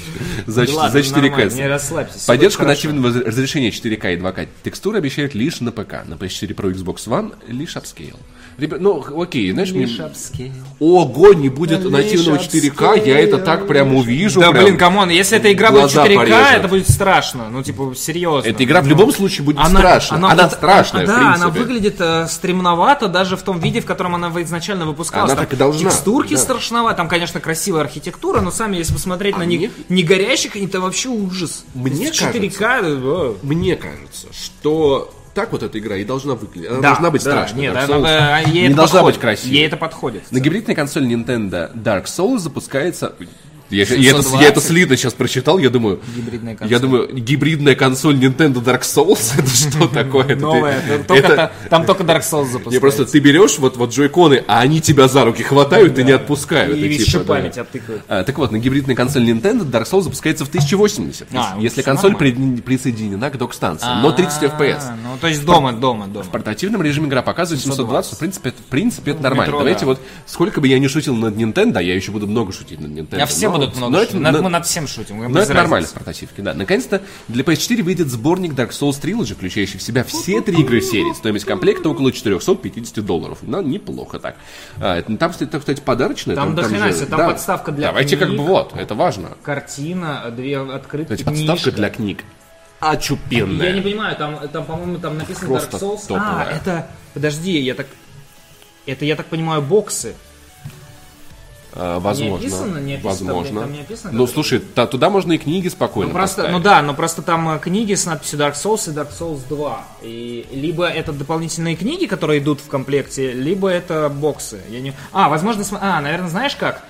S2: За,
S1: Да ладно,
S2: за 4
S1: нормально,
S2: к
S1: не расслабься,
S2: Поддержку нативного разрешения 4К и 2К текстуры обещают лишь на ПК. На PS4 Pro Xbox One лишь upscale. Ребят, ну, окей, знаешь, мне... Ого, не будет
S1: Лишь
S2: нативного 4К, я это так прям увижу.
S1: Да
S2: прям.
S1: блин, come on, если эта игра будет
S2: глаза
S1: 4К,
S2: порежет.
S1: это будет страшно. Ну, типа, серьезно.
S2: Эта игра в
S1: Ну,
S2: любом случае будет страшна. Она,
S1: вот-
S2: страшная,
S1: да,
S2: в принципе.
S1: она выглядит э, стремновато даже в том виде, в котором она изначально выпускалась.
S2: Она так и должна,
S1: Текстурки
S2: да.
S1: страшновато. Там, конечно, красивая архитектура, но сами, если посмотреть на них
S2: мне-
S1: не горящих, это вообще ужас.
S2: Мне
S1: То есть 4К, э,
S2: Мне кажется, что так вот эта игра и должна выглядеть. Она
S1: да,
S2: должна быть
S1: да,
S2: страшной.
S1: Нет,
S2: Dark
S1: она,
S2: Souls
S1: бы- а, ей
S2: не
S1: это
S2: должна
S1: подходит.
S2: быть красивой.
S1: Ей это подходит.
S2: На гибридной консоли Nintendo Dark Souls запускается... Я, я это,
S1: 720.
S2: я это слитно сейчас прочитал, я думаю...
S1: Гибридная консоль.
S2: Я думаю, гибридная консоль Nintendo Dark Souls, (laughs) это что такое?
S1: Новая. Там только Dark Souls запускается.
S2: Не, просто ты берешь вот, вот джойконы, а они тебя за руки хватают и не отпускают.
S1: И
S2: типа,
S1: шипами
S2: да.
S1: тебя тыкают.
S2: А, так вот, на гибридной консоли Nintendo Dark Souls запускается в 1080,
S1: А,
S2: если- консоль присоединена к док-станции, но 30 FPS.
S1: А, Ну, то есть дома, дома, дома.
S2: В портативном режиме игра показывает 720, в принципе, в принципе, это нормально. Давайте
S1: да.
S2: вот, сколько бы я ни шутил над Nintendo, я еще буду много шутить над Nintendo.
S1: А все
S2: но-
S1: будут
S2: но
S1: много
S2: это-.
S1: Над-
S2: но-
S1: Мы над всем шутим.
S2: но это нормально в портативке, да. Наконец-то для PS4 выйдет сборник Dark Souls Trilogy, включающий в себя все три игры серии. Стоимость комплекта около 450 долларов. Ну, неплохо так. А, это, там, кстати, сказать, подарочное.
S1: Там хрена себе, там подставка для
S2: Давайте как
S1: книг.
S2: бы вот, это важно.
S1: Картина, две открытки,
S2: Кстати, подставка
S1: книжка.
S2: для книг. очупенная.
S1: Я не понимаю, там, там по-моему, там написано
S2: Просто
S1: Dark Souls. А,
S2: топовая.
S1: это... Подожди, я так... Это, я так понимаю, боксы.
S2: А, возможно.
S1: описано? Не описано?
S2: возможно.
S1: Там не описано,
S2: ну, слушай, та- туда можно и книги спокойно
S1: Ну просто,
S2: поставить.
S1: ну да, но просто там э, книги с надписью Dark Souls и Dark Souls 2. И либо это дополнительные книги, которые идут в комплекте, либо это боксы. Я не... А, возможно, см- а, наверное, знаешь как?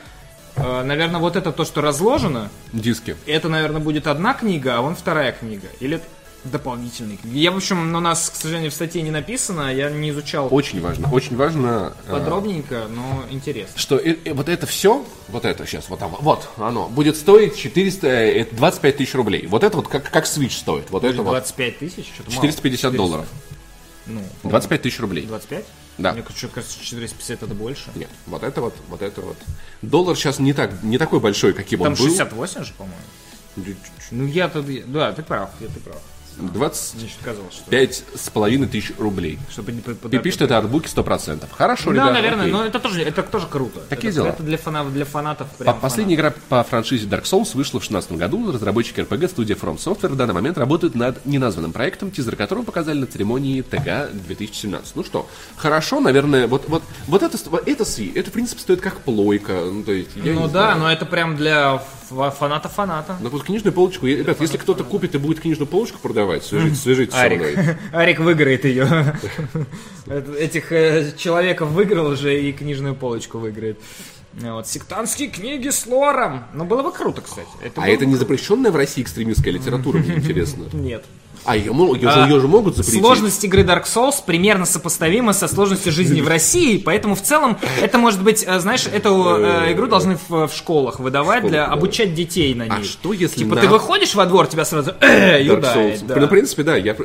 S1: Э, наверное, вот это то, что разложено,
S2: Диски.
S1: это, наверное, будет одна книга, а вон вторая книга. Или дополнительные книги. Я, в общем, у нас, к сожалению, в статье не написано, я не изучал
S2: Очень важно. Очень важно... э,
S1: подробненько, но интересно.
S2: что и- и вот это все, вот это сейчас, вот там, вот оно, будет стоить 400, э, это 25 тысяч рублей. Вот это вот как, как Switch стоит. Вот это вот
S1: 25 тысяч? Что-то мало.
S2: 450 долларов.
S1: Ну,
S2: 25 тысяч рублей.
S1: 25?
S2: Да.
S1: Мне что кажется, 450 это больше.
S2: Нет, вот это вот, вот это вот. Доллар сейчас не так, не такой большой, каким
S1: Там
S2: он был.
S1: 68 же, по-моему. Ну я тут, да, ты прав, я ты прав.
S2: 25
S1: Мне что казалось, что...
S2: с половиной тысяч рублей.
S1: Чтобы не под-
S2: И пишет это артбуки 100%. Хорошо,
S1: Да,
S2: ребята,
S1: наверное,
S2: окей.
S1: но это тоже, это тоже круто.
S2: Такие
S1: это,
S2: дела.
S1: Это для фанатов, для фанатов
S2: По-
S1: прям
S2: Последняя игра по франшизе Dark Souls вышла в 2016 году. Разработчики RPG студия From Software в данный момент работают над неназванным проектом, тизер которого показали на церемонии ТГ 2017. Ну что, хорошо, наверное, вот, вот, вот это, это сви, это в принципе стоит как плойка. Ну, то есть,
S1: Ну да,
S2: знаю.
S1: но это прям для фа- фаната-фаната.
S2: Ну вот книжную полочку, ребят, если кто-то купит и будет книжную полочку продавать, свяжитесь, свяжитесь со мной.
S1: Арик. (laughs) Арик выиграет ее. Этих э, человеков выиграл уже и книжную полочку выиграет. Вот, сектантские книги с лором. Ну, было бы круто, кстати. Это
S2: А это
S1: бы
S2: не запрещенная в России экстремистская литература, мне интересно. (laughs)
S1: Нет.
S2: А ее, ее
S1: А,
S2: ее же могут запретить?
S1: Сложность игры Dark Souls примерно сопоставима со сложностью жизни в России, поэтому в целом это может быть, э, знаешь, эту э, игру должны в, в школах выдавать для
S2: да.
S1: обучать детей на ней.
S2: А что если
S1: Типа
S2: на-
S1: ты выходишь во двор, тебя сразу э,
S2: Dark Souls.
S1: да.
S2: Ну, в принципе, да, я...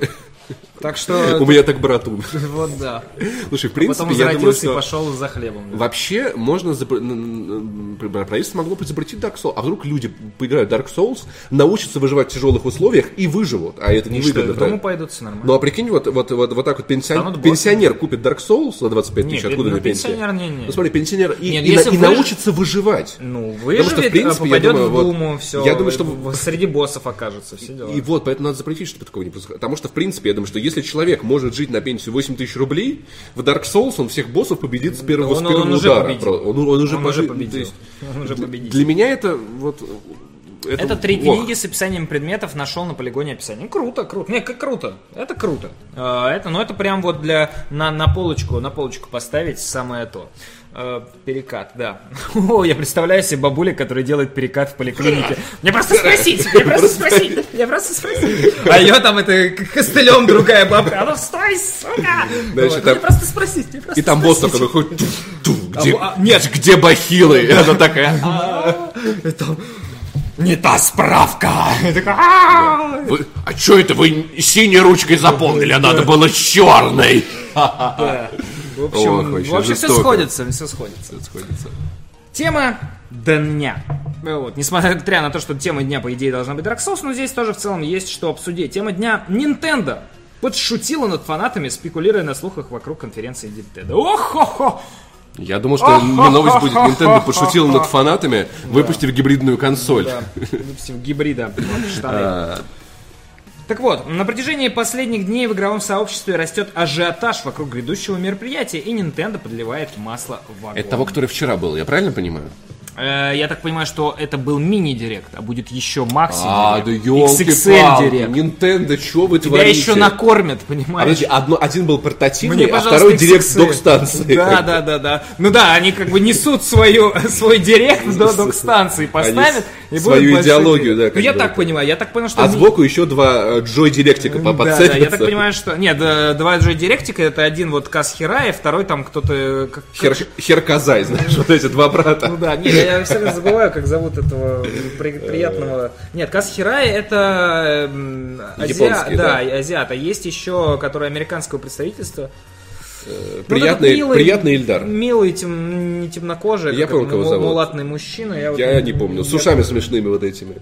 S1: Так что (laughs)
S2: У меня так братун. (laughs)
S1: вот да.
S2: Слушай, в принципе,
S1: Потом
S2: я думаю,
S1: зародился и
S2: что
S1: пошел за хлебом. да.
S2: вообще можно... н- Правительство могло бы запретить Dark Souls. А вдруг люди поиграют в Dark Souls, научатся выживать в тяжелых условиях и выживут. А это не
S1: И что,
S2: выгодно. да?
S1: пойдут все нормально.
S2: Ну а прикинь, вот, вот, вот, вот так вот пенсион- пенсионер купит Dark Souls за 25 тысяч,
S1: Нет,
S2: откуда
S1: ну,
S2: на пенсия?
S1: пенсионер не- не.
S2: Ну смотри, пенсионер и,
S1: Нет,
S2: и
S1: если
S2: на- и
S1: выж-
S2: научится выживать.
S1: Ну,
S2: Потому что, в
S1: выживет,
S2: принципе,
S1: а
S2: я
S1: попадет
S2: думаю,
S1: в
S2: вот-
S1: Думу, все.
S2: я думаю, что-
S1: среди боссов окажется, все дела.
S2: И вот, поэтому надо запретить, чтобы такого не происходило. Потому что, в принципе, я думаю, что если человек может жить на пенсию 8 тысяч рублей, в Dark Souls он всех боссов победит с первого,
S1: Он-
S2: с первого
S1: он уже
S2: удара.
S1: победил.
S2: Про- Он, он уже,
S1: Он уже
S2: пожи-
S1: победил.
S2: то есть
S1: Он уже победитель.
S2: Для меня это вот...
S1: Это три
S2: ох.
S1: книги с описанием предметов нашел на полигоне описание. Круто, круто. Не, как круто. Это круто. А, Это, ну, это прям вот для на, на полочку, на полочку поставить самое то. А, Перекат, да. (laughs) О, я представляю себе бабуля, которая делает перекат в поликлинике. Мне просто спросить, мне просто спросить, мне просто спросить. А ее там это костылем другая бабка. А ну стой, сука! Мне просто спросить, мне просто
S2: И там босс такой выходит, «Ту, ту, где,
S1: а, нет.
S2: где бахилы? Она такая,
S1: Это не та справка.
S2: «Вы- а что это вы синей ручкой заполнили, а надо было черной?
S1: В общем,
S2: Ох, вообще
S1: в общем все
S2: жестоко.
S1: сходится, все сходится. Тема дня. Вот. Несмотря на то, что тема дня, по идее, должна быть Dark Souls, но здесь тоже в целом есть что обсудить. Тема дня Nintendo. Подшутила над фанатами, спекулируя на слухах вокруг конференции Nintendo. Ох-хо-хо!
S2: Я думал, что новость будет Nintendo пошутила над фанатами, выпустив гибридную консоль.
S1: Да, выпустив гибрида (laughs) Так вот, на протяжении последних дней в игровом сообществе растет ажиотаж вокруг грядущего мероприятия, и Nintendo подливает масло в огонь.
S2: Это того, который вчера был, я правильно понимаю?
S1: Э, я так понимаю, что это был мини-директ, а будет еще макси
S2: А, да
S1: XXL
S2: елки
S1: директ.
S2: Nintendo, что вы
S1: Тебя
S2: творите?
S1: еще накормят, понимаешь?
S2: подожди, одно, один был портативный,
S1: Мне,
S2: а второй директ
S1: XXL.
S2: док-станции.
S1: Да, да, да, да. Ну да, они как бы несут свою, (laughs) свой директ до док-станции, поставят и
S2: свою идеологию,
S1: директ.
S2: да,
S1: Ну я так понимаю, я так понял, что...
S2: А сбоку еще два Джой Директика по-
S1: Да, да,
S2: подцепятся.
S1: я так понимаю, что... Нет, два Джой Директика, это один вот Каз Хирай, второй там кто-то...
S2: Хер, Херказай, знаешь, вот эти два брата.
S1: Ну да, нет, я все время забываю, как зовут этого при- приятного... Нет, Каз Хирай это азиа-
S2: Японский,
S1: да, азиат, а есть еще, который американского представительства. Ну, этот
S2: Приятный,
S1: милый-
S2: приятный Ильдар.
S1: Милый, тем, не темнокожий,
S2: Я помню, кого зовут.
S1: мулатный мужчина. Я, вот
S2: Я не помню. С ушами смешными вот этими.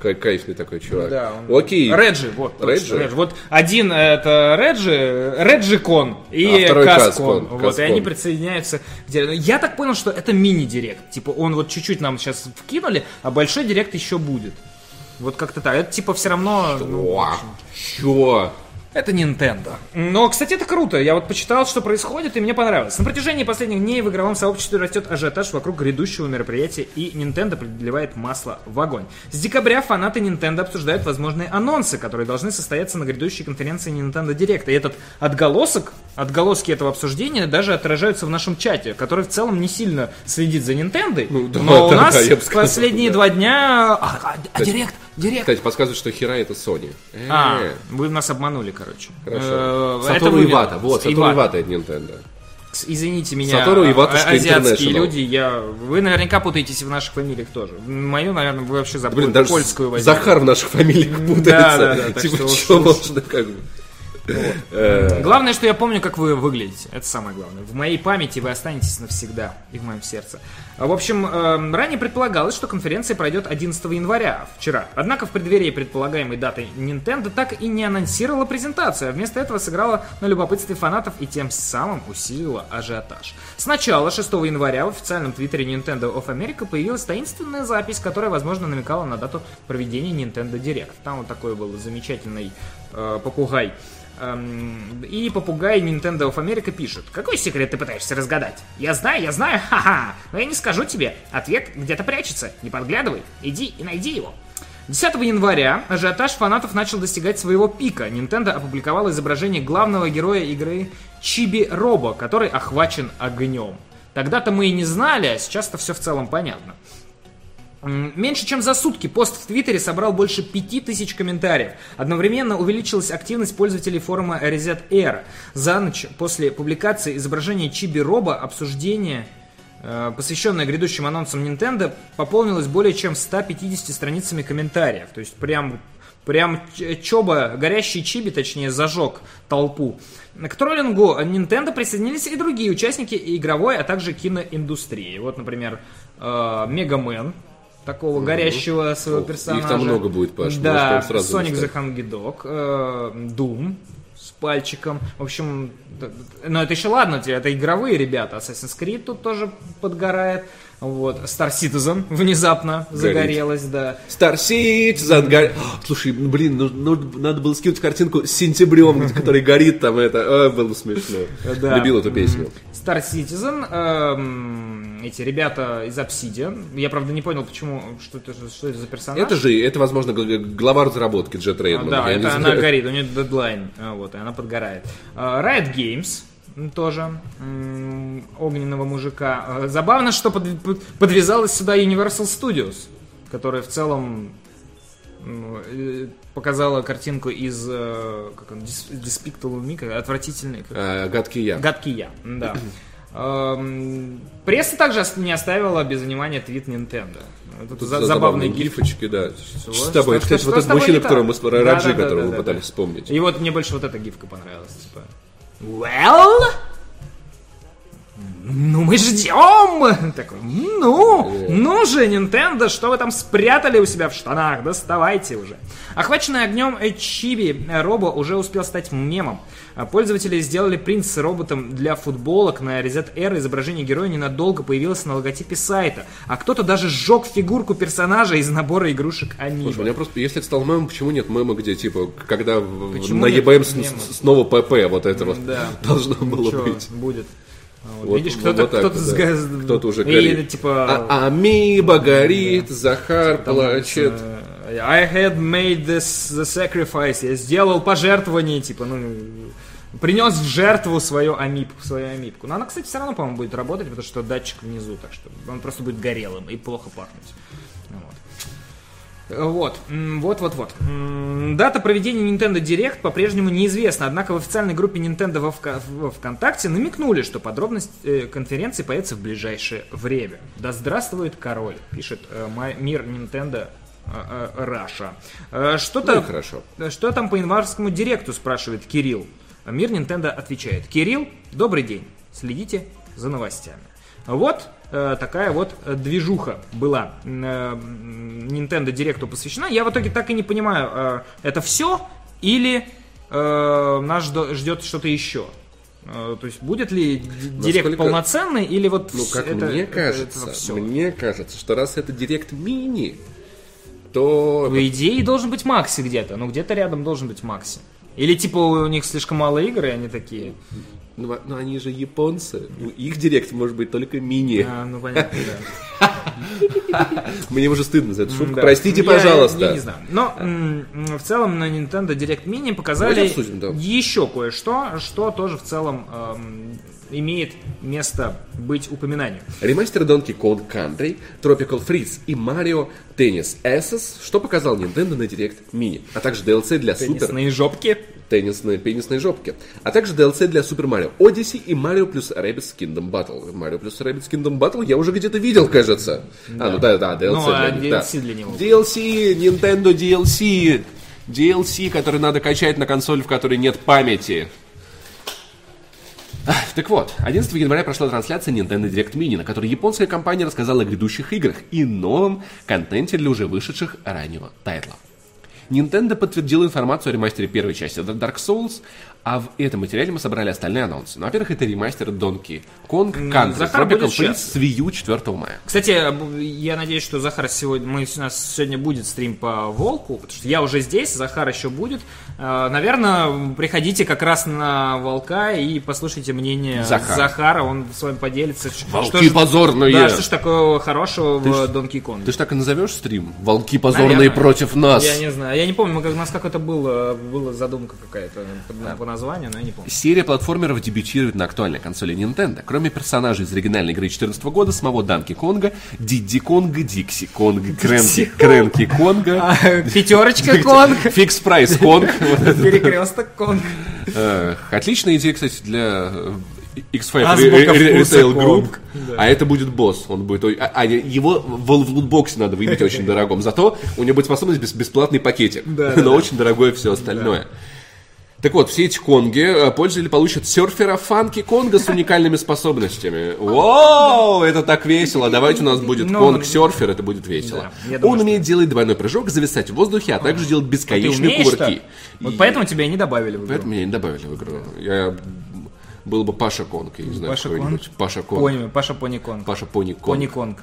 S2: Кай- Кайфный такой чувак.
S1: Да, он-
S2: Окей.
S1: Реджи, вот.
S2: Реджи?
S1: Реджи. Вот один это Реджи, Реджи Кон и
S2: А
S1: Каскон. Вот,
S2: Каскон.
S1: и они присоединяются к директу. Я так понял, что это мини-директ. Типа он вот чуть-чуть нам сейчас вкинули, а большой директ еще будет. Вот как-то так. Это типа все равно... ну, в
S2: О,
S1: общем,
S2: чё?
S1: Это Nintendo. Но, кстати, это круто. Я вот почитал, что происходит, и мне понравилось. На протяжении последних дней в игровом сообществе растет ажиотаж вокруг грядущего мероприятия, и Nintendo подливает масло в огонь. С декабря фанаты Nintendo обсуждают возможные анонсы, которые должны состояться на грядущей конференции Nintendo Direct. И этот отголосок, отголоски этого обсуждения даже отражаются в нашем чате, который в целом не сильно следит за Nintendo.
S2: Ну, да,
S1: но у
S2: да,
S1: нас
S2: да, сказал,
S1: последние
S2: да.
S1: два дня... А, а, а, Direct, Direct.
S2: Кстати, подсказывает, что Хера это Sony. Э,
S1: А, вы нас обманули, короче.
S2: Хорошо.
S1: Э,
S2: Сатору Ивата. Вот, Сатору
S1: Ивата.
S2: Это Nintendo.
S1: Извините меня,
S2: Сатору
S1: а- азиатские люди, я... Вы наверняка путаетесь в наших фамилиях тоже. Мою, наверное, вы вообще забыли
S2: Блин, даже
S1: польскую возьмите.
S2: Захар в наших фамилиях путается.
S1: да, да, так
S2: Типа,
S1: что
S2: можно как бы...
S1: Главное, что я помню, как вы выглядите. Это самое главное. В моей памяти вы останетесь навсегда и в моем сердце. А, В общем, эм, ранее предполагалось, что конференция пройдет 11 января, вчера. Однако в преддверии предполагаемой даты Nintendo так и не анонсировала презентацию, а вместо этого сыграла на любопытстве фанатов и тем самым усилила ажиотаж. Сначала, 6 января, в официальном твиттере Nintendo of America появилась таинственная запись, которая, возможно, намекала на дату проведения Nintendo Direct. Там вот такой был замечательный э, попугай. Эм, И попугай Nintendo of America пишет. Какой секрет ты пытаешься разгадать? Я знаю, я знаю, (laughs) ха-ха. Но я не скажу тебе. Ответ где-то прячется. Не подглядывай. Иди и найди его. 10 января ажиотаж фанатов начал достигать своего пика. Nintendo опубликовала изображение главного героя игры Чиби Робо, который охвачен огнем. Тогда-то мы и не знали, а сейчас-то все в целом понятно. Меньше чем за сутки пост в Твиттере собрал больше 5000 комментариев. Одновременно увеличилась активность пользователей форума Reset Era. За ночь после публикации изображения Чиби Роба обсуждение, э, посвященное грядущим анонсам Nintendo, пополнилось более чем 150 страницами комментариев. То есть прям Прям Чоба, горящий Чиби, точнее, зажег толпу. К троллингу Nintendo присоединились и другие участники игровой, а также киноиндустрии. Вот, например, э, Мегамен, такого горящего своего
S2: их
S1: персонажа.
S2: там много будет, Паш,
S1: Да,
S2: зачитать.
S1: Hedgehog, э, Doom с пальчиком. В общем, но это еще ладно, это игровые ребята. Assassin's Creed тут тоже подгорает. Вот, Star Citizen внезапно загорелась, да.
S2: Star Citizen горит. Слушай, ну, блин, ну, ну, надо было скинуть картинку с сентябрем, (laughs) который горит там это. А, было бы смешно.
S1: Да.
S2: Любил эту песню.
S1: Star Citizen, эм, эти ребята из Obsidian. Я, правда, не понял, почему, что это, что это за персонаж.
S2: Это же, это, возможно, глава разработки Джет
S1: А,
S2: Рейдмана.
S1: Да,
S2: я
S1: это она
S2: знаю.
S1: горит, у нее дедлайн, а, вот, и она подгорает. А, Riot Games тоже огненного мужика. Забавно, что под- под- подвязалась сюда Universal Studios, которая в целом э, показала картинку из э, как он, Despicable Me, отвратительный, как-
S2: А, гадкий я.
S1: гадкий я, да. (clears throat) Эм, Пресса также не оставила без внимания твит Nintendo. Тут
S2: Тут
S1: за-
S2: за-
S1: забавный гиф.
S2: гифочки, да.
S1: Что-
S2: С тобой,
S1: что-
S2: кстати,
S1: что
S2: вот этот мужчина, которого мы, с- Раджи,
S1: Да-да-да-да-да.
S2: которого мы пытались вспомнить.
S1: И вот мне больше вот эта гифка понравилась. Типа. Well? Ну мы ждем! (laughs) Такой, ну, ну же, Nintendo, что вы там спрятали у себя в штанах? Доставайте уже. Охваченный огнем Чиби Робо уже успел стать мемом. А Пользователи сделали принт с роботом для футболок на Reset Era. Изображение героя ненадолго появилось на логотипе сайта. А кто-то даже сжег фигурку персонажа из набора игрушек Amiibo.
S2: Слушай, у меня просто, если это стал мемом, почему нет мема, где, типа, когда
S1: Почему мема?
S2: с- снова ПП, вот это вот
S1: Да.
S2: должно было
S1: Чё,
S2: быть.
S1: будет. А вот
S2: Вот-
S1: Видишь, кто-то
S2: вот
S1: кто-то
S2: да.
S1: газ-
S2: Кто-то уже
S1: И,
S2: горит.
S1: типа...
S2: А, Амиба горит, Захар
S1: там,
S2: плачет.
S1: э, I had made this the sacrifice. Я сделал пожертвование, типа, ну, принес в жертву свою амипку, свою амипку. Но она, кстати, все равно, по-моему, будет работать, потому что датчик внизу, так что он просто будет горелым и плохо пахнуть. Вот. Вот, вот, вот, Дата проведения Nintendo Direct по-прежнему неизвестна, однако в официальной группе Nintendo во, во ВКонтакте намекнули, что подробность э, конференции появится в ближайшее время. Да здравствует король, пишет э, мир Nintendo э, Раша. Что-то,
S2: Ну хорошо.
S1: что там по январскому директу, спрашивает Кирилл. Мир Nintendo отвечает. Кирилл, добрый день. Следите за новостями. Вот такая вот э, движуха была э, Nintendo Директу посвящена. Я в итоге так и не понимаю, э, это все или э, нас ждет что-то еще? Э, то есть будет ли Директ
S2: Насколько-
S1: полноценный или вот
S2: Ну, как
S1: это,
S2: мне кажется,
S1: это всё?
S2: мне кажется, что раз это директ мини, то...
S1: По идее должен быть Макси где-то, но где-то рядом должен быть Макси. Или типа у них слишком мало игр, и они такие.
S2: Ну, во- ну, они же японцы. Их директ может быть только мини.
S1: А, ну понятно, да. (laughs)
S2: Мне уже стыдно за эту шутку.
S1: Да.
S2: Простите,
S1: Я-
S2: пожалуйста.
S1: Я, не знаю. Но м, в целом на Nintendo Direct Mini показали
S2: обсудим, да.
S1: еще кое-что, что тоже в целом эм, имеет место быть упоминанием.
S2: Ремастер Donkey Kong Country, Tropical Freeze и Mario Tennis SS, что показал Nintendo на Direct Mini, а также DLC для Super
S1: Теннисные жопки.
S2: Теннисные пенисные жопки, а также DLC для Super Mario Odyssey и Mario плюс Rabbids Kingdom Battle. Mario плюс Rabbids Kingdom Battle я уже где-то видел, кажется. А, ну да, да, DLC
S1: Ну, а
S2: для них, да.
S1: DLC для него.
S2: DLC, Nintendo DLC. DLC, который надо качать на консоль, в которой нет памяти. Так вот, 11 января прошла трансляция Nintendo Direct Mini, на которой японская компания рассказала о грядущих играх и новом контенте для уже вышедших раннего тайтлов. Nintendo подтвердила информацию о ремастере первой части Dark Souls, а в этом материале мы собрали остальные анонсы. Ну, во-первых, это ремастер Kong Country
S1: Захар
S2: Tropical Freeze с Wii U 4 мая.
S1: Кстати, б- я надеюсь, что Захар сегодня, мы, у нас сегодня будет стрим по Волку, потому что я уже здесь, Захар еще будет. Э, Наверное, приходите как раз на Волка и послушайте мнение
S2: Захара.
S1: Захара, он с вами поделится.
S2: Волки
S1: что ж-
S2: позорные!
S1: Да, что ж такого хорошего в
S2: ж-
S1: Donkey Kong.
S2: Ты ж так и назовешь стрим? Волки позорные
S1: Наверное.
S2: против нас.
S1: Я не знаю, я не помню, как, у нас как это было, была задумка какая-то по, по названию, но я не помню.
S2: Серия платформеров дебютирует на актуальной консоли Nintendo. Кроме персонажей из оригинальной игры 2014 года, самого Данки Конга, Дидди Конга, Дикси Конга, Кренки, Кренки Конга,
S1: А, Пятерочка Конг,
S2: Фикс Прайс Конг. (laughs)
S1: Перекресток Конг.
S2: Отличная идея, кстати, для э, X5
S1: Азбука
S2: Re- Re-
S1: вкуса
S2: Retail Group.
S1: Конг.
S2: А это будет босс. Он будет... А, а его в, в лутбоксе надо выбить очень (laughs) дорогом. Зато у него будет способность бес- бесплатный пакетик.
S1: Да, (laughs)
S2: Но
S1: да,
S2: очень дорогое все остальное. Так вот, все эти конги э, пользователи получат серфера Фанки Конга с уникальными способностями. Вау, это так весело. Давайте у нас будет
S1: Ну,
S2: конг-серфер, это будет весело. Он умеет делать двойной прыжок, зависать в воздухе, а также делать бесконечные
S1: умеешь
S2: кувырки.
S1: Вот поэтому тебя и не добавили в игру.
S2: Поэтому меня не добавили в игру. Я был бы Паша Конг, я не знаю,
S1: Паша
S2: какой-нибудь.
S1: Конг?
S2: Паша Конг.
S1: Понял, Паша Пони Конг.
S2: Паша Пони Конг.
S1: Пони Конг.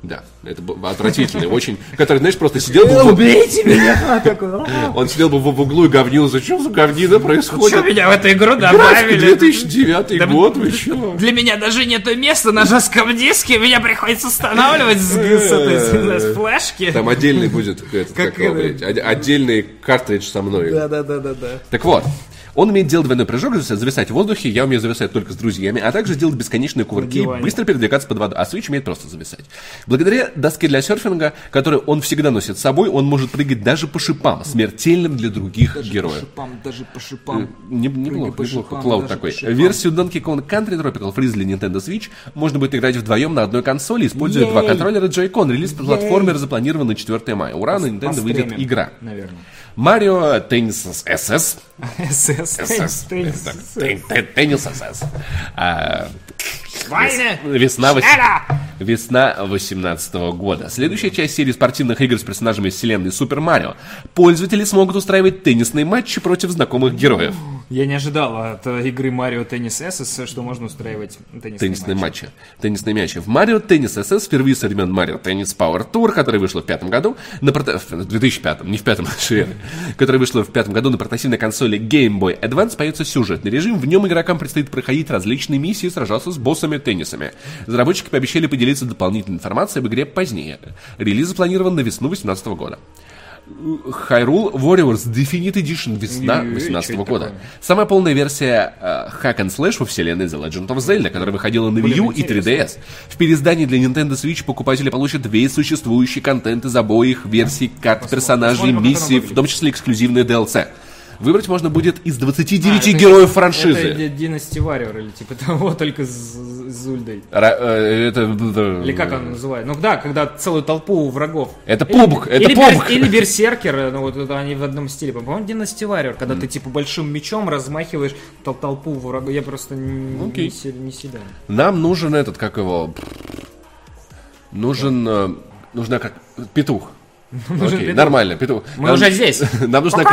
S2: Да, это был отвратительный, очень... Который, знаешь, просто сидел бы... в-
S1: Убейте меня! (laughs) Такой, «А,
S2: Он сидел бы в углу и говнил. Зачем за говнина происходит?
S1: меня в эту игру добавили?
S2: 2009
S1: Да
S2: год, вы чё?
S1: Для меня даже нету места на жестком диске, меня приходится устанавливать с, с флешки.
S2: Там отдельный будет, этот,
S1: Как
S2: как отдельный картридж со мной.
S1: Да, да, да, да, да.
S2: Так вот, он умеет делать двойной прыжок, зависать- в воздухе, я умею зависать только с друзьями, а также делать бесконечные кувырки и быстро передвигаться под водой, а Switch умеет просто зависать. Благодаря доске для серфинга, которую он всегда носит с собой, он может прыгать даже по шипам, смертельным для других героев.
S1: шипам, даже по шипам.
S2: Не- неплохо,
S1: по
S2: неплохо.
S1: шипам,
S2: Клауд
S1: даже
S2: такой.
S1: по.
S2: Версию Donkey Kong Country Tropical Freeze для Nintendo Switch можно будет играть вдвоем на одной консоли, используя
S1: Ей!
S2: два контроллера Joy-Con. Релиз платформер запланирован на 4 мая. Ура, на Nintendo выйдет игра.
S1: Наверное.
S2: Марио SS.
S1: СС.
S2: SS.
S1: Теннис.
S2: Тен- тен- Теннис SS. А! Весна, вос-
S1: Шнеля!
S2: Весна 18 года. Следующая часть серии спортивных игр с персонажами вселенной Супер Марио. Пользователи смогут устраивать теннисные матчи против знакомых героев.
S1: Я не ожидал от э, игры Марио Теннис СС, что можно устраивать теннисные,
S2: Теннисные
S1: матчи.
S2: матчи. Теннисные матчи. В Марио Теннис СС впервые со времен Марио Теннис Power Tour, которая вышла в пятом году, на порта- в 2005, не в пятом, (laughs) шведы, которая вышла в пятом году на портативной консоли Game Boy Advance, появится сюжетный режим. В нем игрокам предстоит проходить различные миссии и сражаться с боссами-теннисами. Разработчики пообещали поделиться дополнительной информацией об игре позднее. Релиз запланирован на весну 2018 года. Hyrule Warriors Definite Edition весна
S1: Ой,
S2: 2018
S1: чё это
S2: года.
S1: такое?
S2: Самая полная версия э, Hack and Slash во вселенной The Legend of Zelda, которая выходила на Wii U и 3DS. В переиздании для Nintendo Switch покупатели получат весь существующий контент из обоих версий карт персонажей, миссий, в том числе эксклюзивные DLC. Выбрать можно будет из 29
S1: А, это-
S2: героев франшизы.
S1: Это Dynasty Warrior или типа того, (laughs) только с, с Зульдой.
S2: Ра- э, это...
S1: Или как он называет? Ну да, когда целую толпу врагов.
S2: Это
S1: Или-
S2: пубг, это
S1: или, бер-
S2: пубг.
S1: или берсеркер, ну вот это они в одном стиле. По-моему, Dynasty Warrior, когда ты типа большим мечом размахиваешь тол- толпу врагов. Я просто
S2: Окей.
S1: не, не силен.
S2: Нам нужен этот, как его... Нужен... э, Нужна как... Петух. (laughs) Окей,
S1: петух.
S2: нормально, петух.
S1: Мы
S2: Нам-
S1: уже здесь. (laughs)
S2: Нам нужна.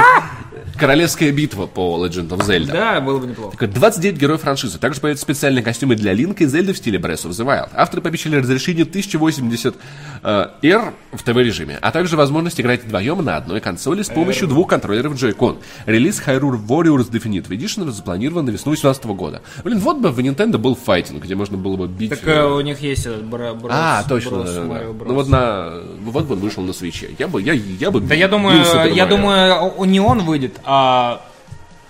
S2: Королевская битва по Legend of Zelda.
S1: Да, было бы неплохо.
S2: Так вот, 29 героев франшизы. Также появятся специальные костюмы для Линка и Зельды в стиле Breath of the Wild. Авторы пообещали разрешение 1080 э, R в ТВ-режиме, а также возможность играть вдвоем на одной консоли с помощью двух контроллеров Joy-Con. Релиз Hyrule Warriors Definitive Edition запланирован на весну 2018 года. Блин, вот бы в Nintendo был файтинг, где можно было бы бить...
S1: Так
S2: э,
S1: э, у них есть этот бра- Брос.
S2: а, точно,
S1: Брос,
S2: да, да, да.
S1: Марио Брос.
S2: Ну вот на... Вот бы он вышел на свече. Я бы, я, я бы
S1: Да я думаю, я думаю, не он выйдет, а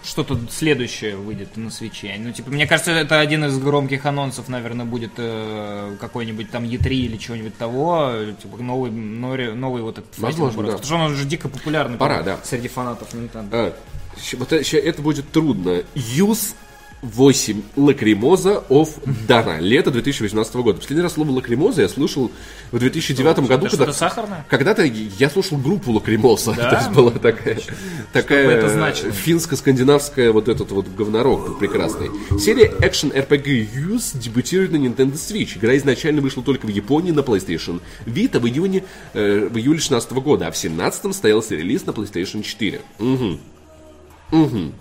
S1: что-то следующее выйдет на свече. Ну, типа, мне кажется, это один из громких анонсов, наверное, будет э, какой-нибудь там E3 или чего-нибудь того, типа новый, новый, новый вот этот
S2: Возможно, да.
S1: Потому что он уже дико популярный
S2: Пора, да.
S1: среди фанатов Nintendo.
S2: А, это, это будет трудно. Ys 8 Lacrimosa of Dana. Лето 2018 года. Последний раз слово Лакримоза я слышал в 2009 году,
S1: Это
S2: когда...
S1: сахарное?
S2: Когда-то я слушал группу Лакримоза. (laughs)
S1: Да?
S2: То есть была такая, такая финско-скандинавская вот этот вот говнорок был прекрасный. Серия Action RPG Ys дебютирует на Nintendo Switch. Игра изначально вышла только в Японии на PlayStation Vita в июне, э, в июле 16 года, а в 17 состоялся релиз на PlayStation 4. Угу. Угу.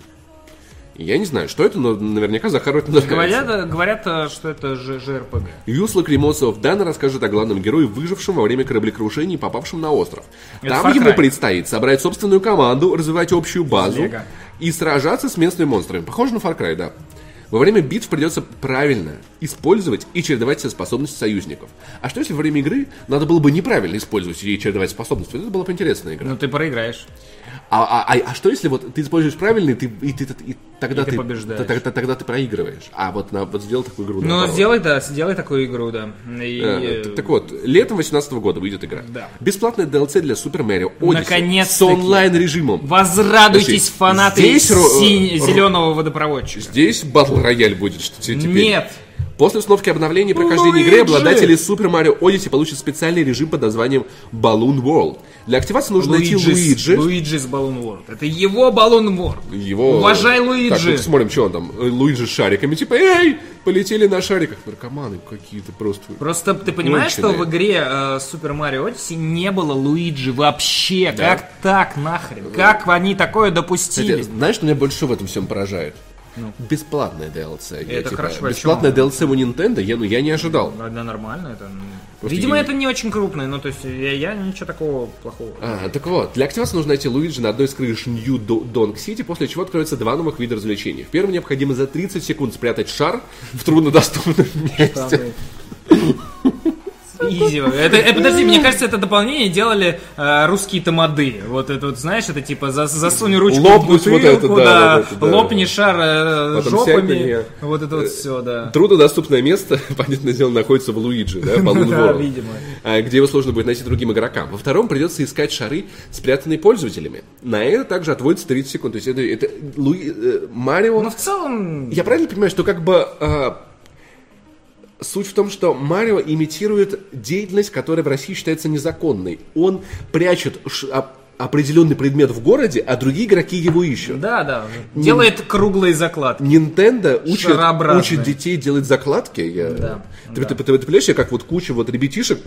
S2: Я не знаю, что это, но наверняка Захару это.
S1: Говорят, э, говорят, э, что это JRPG.
S2: Юсла Кремосов Дана расскажет о главном герое, выжившем во время кораблекрушения и попавшем на остров.
S1: Это
S2: Там ему предстоит собрать собственную команду, развивать общую базу
S1: Лего.
S2: и сражаться с местными монстрами. Похоже на Far Cry, да. Во время битв придется правильно использовать и чередовать все способности союзников. А что если во время игры надо было бы неправильно использовать и чередовать способности? Это была бы интересная игра.
S1: Ну, ты проиграешь.
S2: А, а- а- а что если вот ты используешь правильно, и, ты, и, ты- и тогда,
S1: И ты
S2: ты,
S1: побеждаешь.
S2: тогда, тогда ты проигрываешь. А вот, на, вот сделал такую игру
S1: Ну, сделай, да, сделай такую игру, да. И,
S2: Э,
S1: э,
S2: так, так вот, летом 2018 года выйдет игра.
S1: Да.
S2: Бесплатная DLC для Mario Odyssey
S1: Наконец-таки.
S2: с онлайн-режимом.
S1: Возрадуйтесь,
S2: Подожди,
S1: фанаты
S2: здесь
S1: синь- зеленого водопроводчика.
S2: Здесь батл рояль будет, что те- теперь.
S1: Нет.
S2: После установки обновления и прохождения
S1: Луиджи!
S2: игры обладатели Super Mario Odyssey получат специальный режим под названием Balloon World. Для активации нужно найти Луиджи.
S1: Луиджис Баллон World. Это его Баллон World.
S2: Его...
S1: Уважай
S2: Так,
S1: Луиджи.
S2: ну, смотрим, что он там. Э, Луиджи с шариками. Типа, эй, полетели на шариках. Наркоманы какие-то просто.
S1: Просто ты понимаешь, что
S2: Конченые.
S1: в игре э, Super Mario Odyssey не было Луиджи вообще? Как так нахрен? Как они такое допустили?
S2: Кстати, знаешь, что меня больше в этом всем поражает? Бесплатная DLC. Я,
S1: Ну. Это
S2: типа,
S1: хорошо, о
S2: Бесплатная
S1: чём?
S2: DLC у Nintendo, я, ну, я не ожидал.
S1: Ну, Да, нормально. Это... ну,
S2: Просто
S1: Видимо,
S2: я-
S1: это не очень крупное, ну то есть я, я ничего такого плохого.
S2: А, так вот, для активации нужно найти Луиджи на одной из крыш Нью Донг Сити, после чего откроются два новых вида развлечений. В первом необходимо за 30 секунд спрятать шар в труднодоступном месте. (laughs)
S1: Изи. Это, э, подожди, мне кажется, это дополнение делали э, русские тамады. Вот это вот, знаешь, это типа за- засунь ручку
S2: Лопнуть
S1: в
S2: вот
S1: бутылку,
S2: это, да,
S1: да,
S2: вот это, да.
S1: лопни шар э,
S2: Потом
S1: жопами.
S2: неё.
S1: Вот это вот все, да.
S2: Труднодоступное место, (laughs) понятное дело, находится в Луиджи, да, Balloon (laughs)
S1: Да, видимо.
S2: а, где его сложно будет найти другим игрокам. Во втором придется искать шары, спрятанные пользователями. На это также отводится 30 секунд. То есть это, это Луи- э, Марио...
S1: Ну, в целом,
S2: Я правильно понимаю, что как бы а, суть в том, что Марио имитирует деятельность, которая в России считается незаконной. Он прячет оп- определенный предмет в городе, а другие игроки его ищут.
S1: да, да, делает круглые закладки.
S2: Nintendo учит, учит детей делать закладки. Я...
S1: Да,
S2: Ты, ты, ты, ты понимаешь, я как вот куча вот ребятишек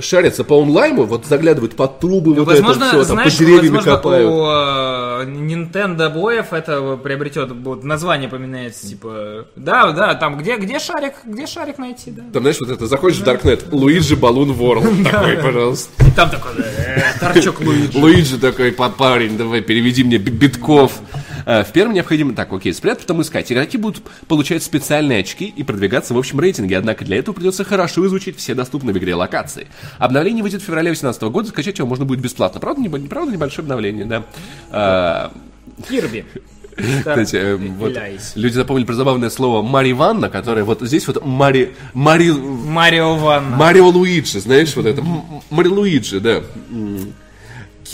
S2: шарятся по онлайну, вот заглядывают под трубы, вот
S1: возможно,
S2: это все, там,
S1: знаешь,
S2: по деревьями
S1: возможно,
S2: копают.
S1: у э, Nintendo боев это приобретет, вот название поменяется, типа, да, да, там, где, где шарик, где шарик найти, да.
S2: Там, знаешь, вот это, заходишь в Darknet, Луиджи Баллон World, (laughs) такой, пожалуйста.
S1: И там такой, э, торчок Луиджи.
S2: Луиджи такой, «Па- парень, давай, переведи мне би- битков. Э, В первом необходимо, так, окей, спрятать, потом искать. Игроки будут получать специальные очки и продвигаться в общем рейтинге, однако для этого придется хорошо изучить все доступные в игре локации. Обновление выйдет в феврале 2018 года, скачать его можно будет бесплатно. Правда, небо- правда небольшое обновление, да. А,
S1: Кирби. (laughs)
S2: Кстати, э, вот люди запомнили про забавное слово Мари Ванна, которое вот здесь вот Мари... Мари...
S1: Марио Ванна.
S2: Марио Луиджи, знаешь, вот это. Мари Луиджи, да.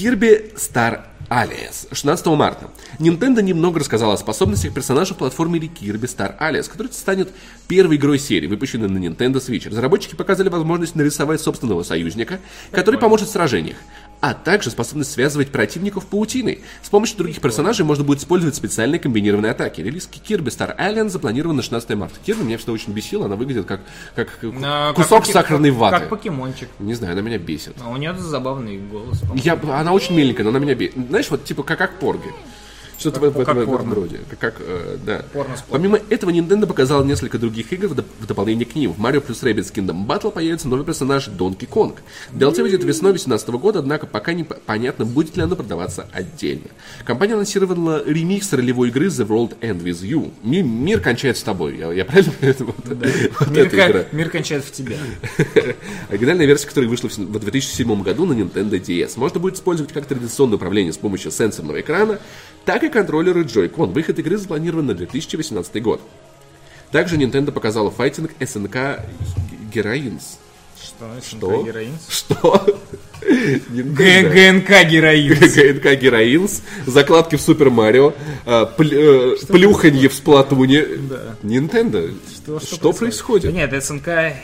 S2: Кирби Стар Алиас. 16 марта. Nintendo немного рассказала о способностях персонажа в платформере Kirby Star Allies, который станет первой игрой серии, выпущенной на Nintendo Switch. Разработчики показали возможность нарисовать собственного союзника, который поможет в сражениях. А также способность связывать противников паутиной. С помощью других персонажей можно будет использовать специальные комбинированные атаки. Релиз Kirby Star Alien запланирован на 16 марта. Kirby меня всегда очень бесила, она выглядит как, как
S1: А,
S2: кусок
S1: как
S2: сахарной
S1: как-
S2: ваты.
S1: Как покемончик.
S2: Не знаю, она меня бесит.
S1: А у нее забавный голос.
S2: Я, она очень миленькая, но она меня бесит. Знаешь, вот типа как, как порги. Что-то в, в, этом-
S1: порно.
S2: роде. Как, э, да.
S1: Порно.
S2: Помимо этого, Nintendo показала несколько других игр в, доп- в дополнение к ним. В Mario plus Rabbids Kingdom Battle появится новый персонаж Донки Конг. DLC выйдет весной 2018 года, однако пока не понятно, будет ли оно продаваться отдельно. Компания анонсировала ремикс ролевой игры The World End With You. Ми- мир кончается с тобой. Я, я правильно понимаю? Вот, (laughs) вот
S1: Мир,
S2: эта игра.
S1: мир кончает в тебя. (laughs)
S2: Оригинальная версия, которая вышла в 2007 году на Nintendo DS. Можно будет использовать как традиционное управление с помощью сенсорного экрана, так и контроллеры Joy-Con. Выход игры запланирован на 2018 год. Также Nintendo показала файтинг SNK Heroines.
S1: Что?
S2: Что? Что?
S1: ГНК героин. (laughs)
S2: ГНК Heroines, закладки в Супер Марио, а, э, плюханье в Сплатуне. Nintendo, что, происходит?
S1: Нет, СНК. (laughs)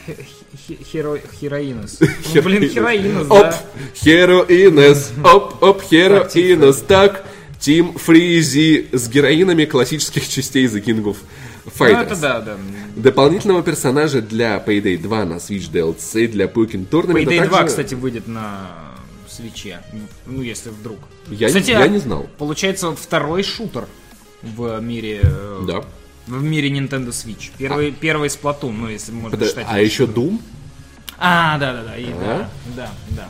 S1: Ну, блин, Хероинос,
S2: Оп,
S1: да.
S2: Хероинес, оп, оп, Хероинес. Так, Тим Фризи с героинами классических частей The King of
S1: Ну,
S2: Fighters.
S1: это да, да.
S2: Дополнительного персонажа для Payday 2 на Switch DLC, для Pokémon Tournament. а
S1: Payday 2,
S2: также-
S1: кстати, выйдет на свече. Ну, если вдруг.
S2: Я,
S1: Кстати,
S2: я
S1: а
S2: не знал.
S1: Получается, второй шутер в мире... э,
S2: Да.
S1: В мире Nintendo Switch. Первый, первый Splatoon, ну, если можно
S2: Подо-
S1: считать.
S2: А еще Doom,
S1: А, да, да, да, и
S2: А?
S1: да, да, да.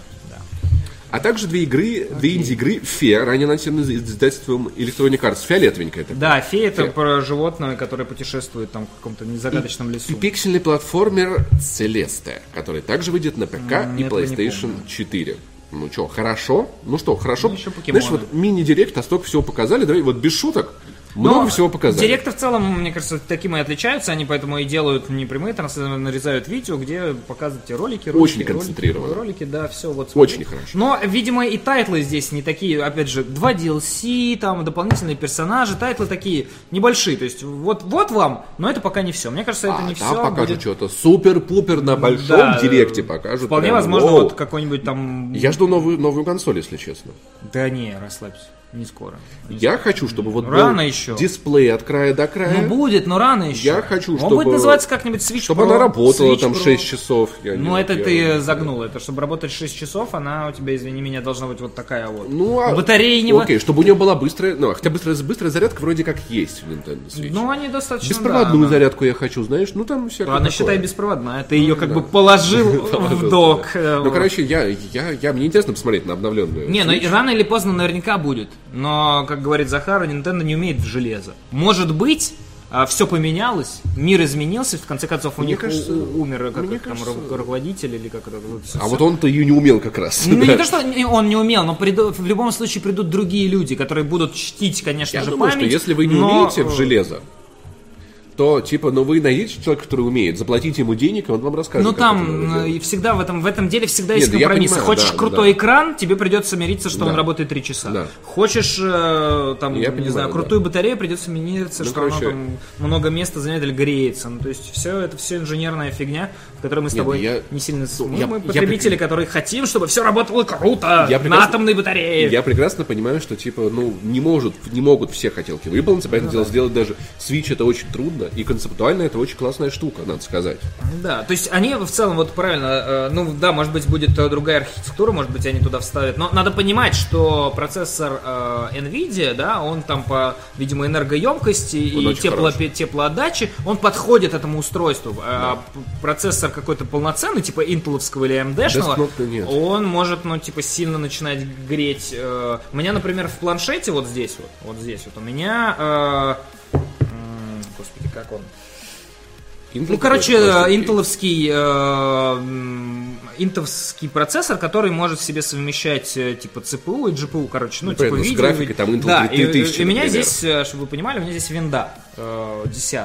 S2: А также две игры, две инди-игры Фе, ранее анонсированы издательством Electronic Arts. Фиолетовенькая такая.
S1: Да, фея это про животное, которое путешествует там в каком-то незагадочном
S2: И
S1: лесу.
S2: пиксельный платформер Celeste, который также выйдет на ПК
S1: М,
S2: и PlayStation 4. Ну что, хорошо? Ну что, хорошо?
S1: Ну, еще покемоны.
S2: Знаешь, вот мини-директ, а столько всего показали, давай вот без шуток. Много
S1: Но
S2: всего показали.
S1: Директы в целом, мне кажется, таким и отличаются. Они поэтому и делают не прямые трансляции, нарезают видео, где показывают те ролики, ролики,
S2: Очень
S1: ролики. Ролики, да, все вот.
S2: Очень хорошо.
S1: Но, видимо, и тайтлы здесь не такие, опять же, два DLC, там, дополнительные персонажи, тайтлы такие небольшие. То есть, вот, вот вам, но это пока не все. Мне кажется, это
S2: А,
S1: не
S2: там
S1: все.
S2: покажут что-то супер-пупер на большом
S1: Да,
S2: директе покажут.
S1: Вполне
S2: прям,
S1: возможно,
S2: вау.
S1: вот какой-нибудь там...
S2: Я жду новую, новую консоль, если честно.
S1: Да не, расслабься, не скоро.
S2: Я хочу, чтобы вот
S1: Рано
S2: был
S1: еще.
S2: дисплей от края до края.
S1: Ну будет, но рано еще.
S2: Я хочу,
S1: Он
S2: чтобы-
S1: будет называться как-нибудь Switch
S2: чтобы
S1: Pro,
S2: она работала
S1: Switch
S2: там
S1: Pro.
S2: 6 часов. Я
S1: Ну,
S2: не-
S1: это
S2: я-
S1: ты загнул. Это чтобы работать 6 часов, она у тебя, извини меня, должна быть вот такая вот.
S2: Ну, а...
S1: Батареи не...
S2: Окей, чтобы у нее была быстрая... Ну, хотя быстрая, быстрая зарядка вроде как есть в Nintendo Switch.
S1: Ну, они достаточно...
S2: Беспроводную
S1: да, да.
S2: зарядку я хочу, знаешь, ну там всякое
S1: Она,
S2: такое.
S1: считай, беспроводная. Ты ее как бы положил (laughs) в док.
S2: да.
S1: э,
S2: Ну, короче, я, я, я, мне интересно посмотреть на обновленную.
S1: Не, ну
S2: Switch.
S1: и рано или поздно наверняка будет. Но, как говорит Захар, Nintendo не умеет в железо. Может быть, все поменялось, мир изменился, в конце концов у
S2: Мне
S1: них
S2: кажется-
S1: у- умер как их там
S2: кажется-
S1: ру- руководитель или как это. вот
S2: А вот он-то ее не умел как раз.
S1: Ну,
S2: да.
S1: не то, что он не умел, но приду- в любом случае придут другие люди, которые будут чтить, конечно
S2: Я
S1: же,
S2: думаю,
S1: память.
S2: что если вы не
S1: но,
S2: умеете в
S1: э,
S2: железо, то, типа, ну вы найдите человека, который умеет, заплатите ему денег, и он вам расскажет.
S1: Ну там э, и всегда в этом, в этом деле всегда есть
S2: Нет, да
S1: компромиссы.
S2: понимаю,
S1: Хочешь
S2: да,
S1: крутой
S2: да.
S1: экран, тебе придется мириться, что
S2: Да.
S1: он работает 3 часа.
S2: Да.
S1: Хочешь э, там,
S2: Я
S1: не
S2: понимаю,
S1: знаю,
S2: да.
S1: крутую батарею, придется мириться,
S2: Ну,
S1: что
S2: короче-
S1: оно там много места занимает или греется. Ну, то есть все это все инженерная фигня, в которой мы с
S2: Нет,
S1: тобой
S2: я-
S1: не сильно... с- мы,
S2: я-
S1: мы
S2: я
S1: потребители, которые хотим, чтобы все работало круто,
S2: Я
S1: на
S2: прекрасно-
S1: атомной батарее.
S2: Я прекрасно понимаю, что типа, ну, не может, не могут все хотелки выполнить,
S1: Ну
S2: поэтому дело сделать даже Switch это очень трудно, и концептуально это очень классная штука, надо сказать.
S1: Да, то есть они в целом вот правильно, э, ну да, может быть будет э, другая архитектура, может быть они туда вставят, но надо понимать, что процессор э, Nvidia, да, он там по, видимо, энергоемкости
S2: Он
S1: и тепло,
S2: хороший.
S1: теплоотдаче, он подходит этому устройству. А п- процессор какой-то полноценный, типа интеловского или AMD-шного, он может, ну, типа, сильно начинать греть. э, У меня, например, в планшете вот здесь вот, вот здесь вот, у меня... э, Господи, как он?
S2: Intel
S1: Ну, короче, интеловский, э, м, интовский процессор, который может в себе совмещать э, типа ЦПУ и GPU, короче, ну,
S2: Ну,
S1: типа
S2: понятно, с
S1: видео.
S2: графикой там Intel
S1: да, и,
S2: 3000,
S1: и у меня здесь, э, чтобы вы понимали, у меня здесь винда э, 10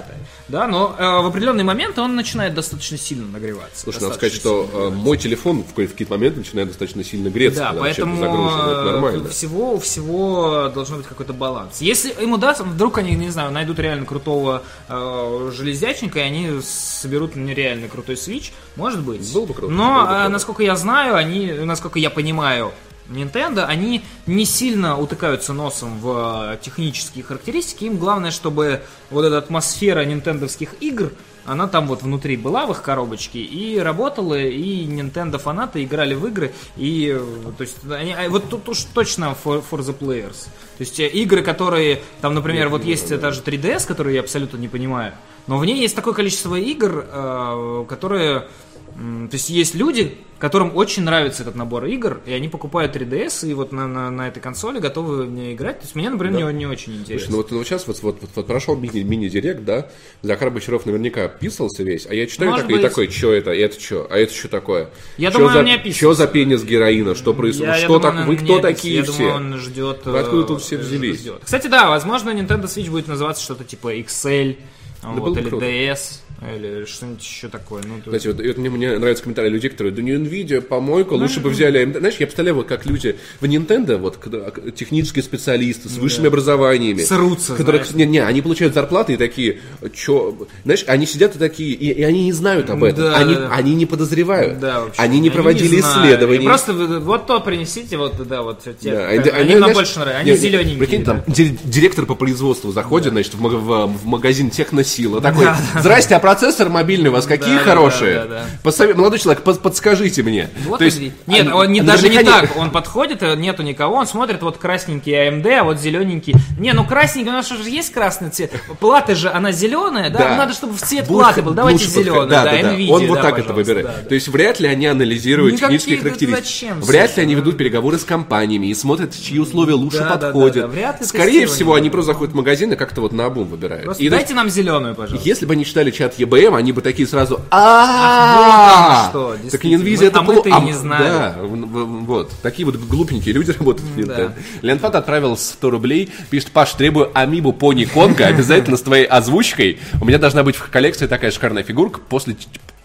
S1: да, но э, в определенный момент он начинает достаточно сильно нагреваться.
S2: Слушай, надо сказать, что э, мой телефон в какие-то моменты начинает достаточно сильно греться,
S1: да,
S2: когда
S1: поэтому
S2: это нормально.
S1: всего, у всего должен быть какой-то баланс. Если им удастся, вдруг они, не знаю, найдут реально крутого э, железячника, и они соберут нереально крутой свич, может быть.
S2: Было бы круто,
S1: Но,
S2: круто.
S1: насколько я знаю, они, насколько я понимаю, Nintendo, они не сильно утыкаются носом в э, технические характеристики. Им главное, чтобы вот эта атмосфера нинтендовских игр, она там вот внутри была в их коробочке и работала, и Nintendo фанаты играли в игры, и э, то есть они, а вот тут уж точно for, for the players. То есть э, игры, которые, там, например, вот есть та же 3DS, которую я абсолютно не понимаю, но в ней есть такое количество игр, которые То есть есть люди, которым очень нравится этот набор игр, и они покупают 3DS и вот на, на, на этой консоли готовы в ней играть. То есть мне, например, не, не очень
S2: Слушай,
S1: интересно.
S2: ну вот, ну, сейчас вот, вот, вот, вот прошел мини- мини-директ, да, Захар Бочаров наверняка описывался весь, а я читаю
S1: Может
S2: такой, и
S1: быть.
S2: такой, что это, это что, а это что такое?
S1: Я
S2: Чё
S1: думаю,
S2: за,
S1: он не описывался.
S2: Что за пенис героина, что происходит,
S1: Я-
S2: что
S1: думаю,
S2: так,
S1: он
S2: вы кто
S1: описывается.
S2: такие
S1: я
S2: все?
S1: думаю, он ждет...
S2: Откуда
S1: э,
S2: тут все взялись?
S1: ждет. Кстати, да, возможно, Nintendo Switch будет называться что-то типа XL, вот,
S2: было бы
S1: или. DS, или что-нибудь еще такое. Ну,
S2: Знаете, вот, и вот мне, мне нравятся комментарии людей, которые, да не Nvidia, помойка, лучше бы взяли AMD. Знаешь, я представляю, вот как люди в Nintendo, вот, к- технические специалисты с высшими образованиями.
S1: Срутся,
S2: которые,
S1: знаешь.
S2: не, не, они получают зарплаты и такие, что, знаешь, они сидят и такие, и, и они не знают об этом,
S1: Да,
S2: они,
S1: да, да.
S2: они не подозревают,
S1: Да, вообще.
S2: они не проводили
S1: знаю.
S2: исследований.
S1: И Просто вот то принесите, вот, да, вот те,
S2: Да,
S1: они,
S2: они- они,
S1: нам
S2: знаешь,
S1: больше нравятся,
S2: не,
S1: они
S2: не,
S1: зелененькие.
S2: Прикинь,
S1: да.
S2: там ди- директор по производству заходит, значит, в, в- в магазин Техносила, такой,
S1: Да,
S2: здрасте, а процессор мобильный у вас какие
S1: Да,
S2: хорошие?
S1: да, да, да.
S2: Посове- Молодой человек, под- подскажите мне.
S1: Вот
S2: То есть,
S1: и- Нет, он не, даже не так. Он подходит, э, нету никого, он смотрит, вот красненький AMD, а вот зелененький. Не, ну красненький, у нас же есть красный цвет. Плата же, она зеленая, да?
S2: Да.
S1: Ну, надо, чтобы в цвет
S2: Будет
S1: платы был. Давайте зеленый,
S2: Да,
S1: да,
S2: да, да.
S1: Nvidia,
S2: Он вот
S1: да,
S2: так это выбирает.
S1: да, да.
S2: То есть вряд ли они анализируют
S1: Никакие,
S2: технические
S1: да
S2: характеристики.
S1: зачем,
S2: вряд ли они
S1: ну.
S2: ведут переговоры с компаниями и смотрят, чьи условия лучше
S1: Да, да, да,
S2: подходят.
S1: да. Вряд ли
S2: Скорее всего, они просто заходят в магазин и как-то вот на обум выбирают.
S1: Просто
S2: И
S1: дайте нам зеленую, пожалуйста.
S2: если бы они читали чат EBM, они бы такие сразу а Так
S1: Мы-
S2: это
S1: а мы-то и не знали.
S2: Да, вот. Такие вот глупенькие люди (laughs) работают в. Nintendo. Ленфат отправил 100 рублей, пишет, Паш, требую амибу пони Конга, обязательно с твоей озвучкой. У меня должна быть в коллекции такая шикарная фигурка. После,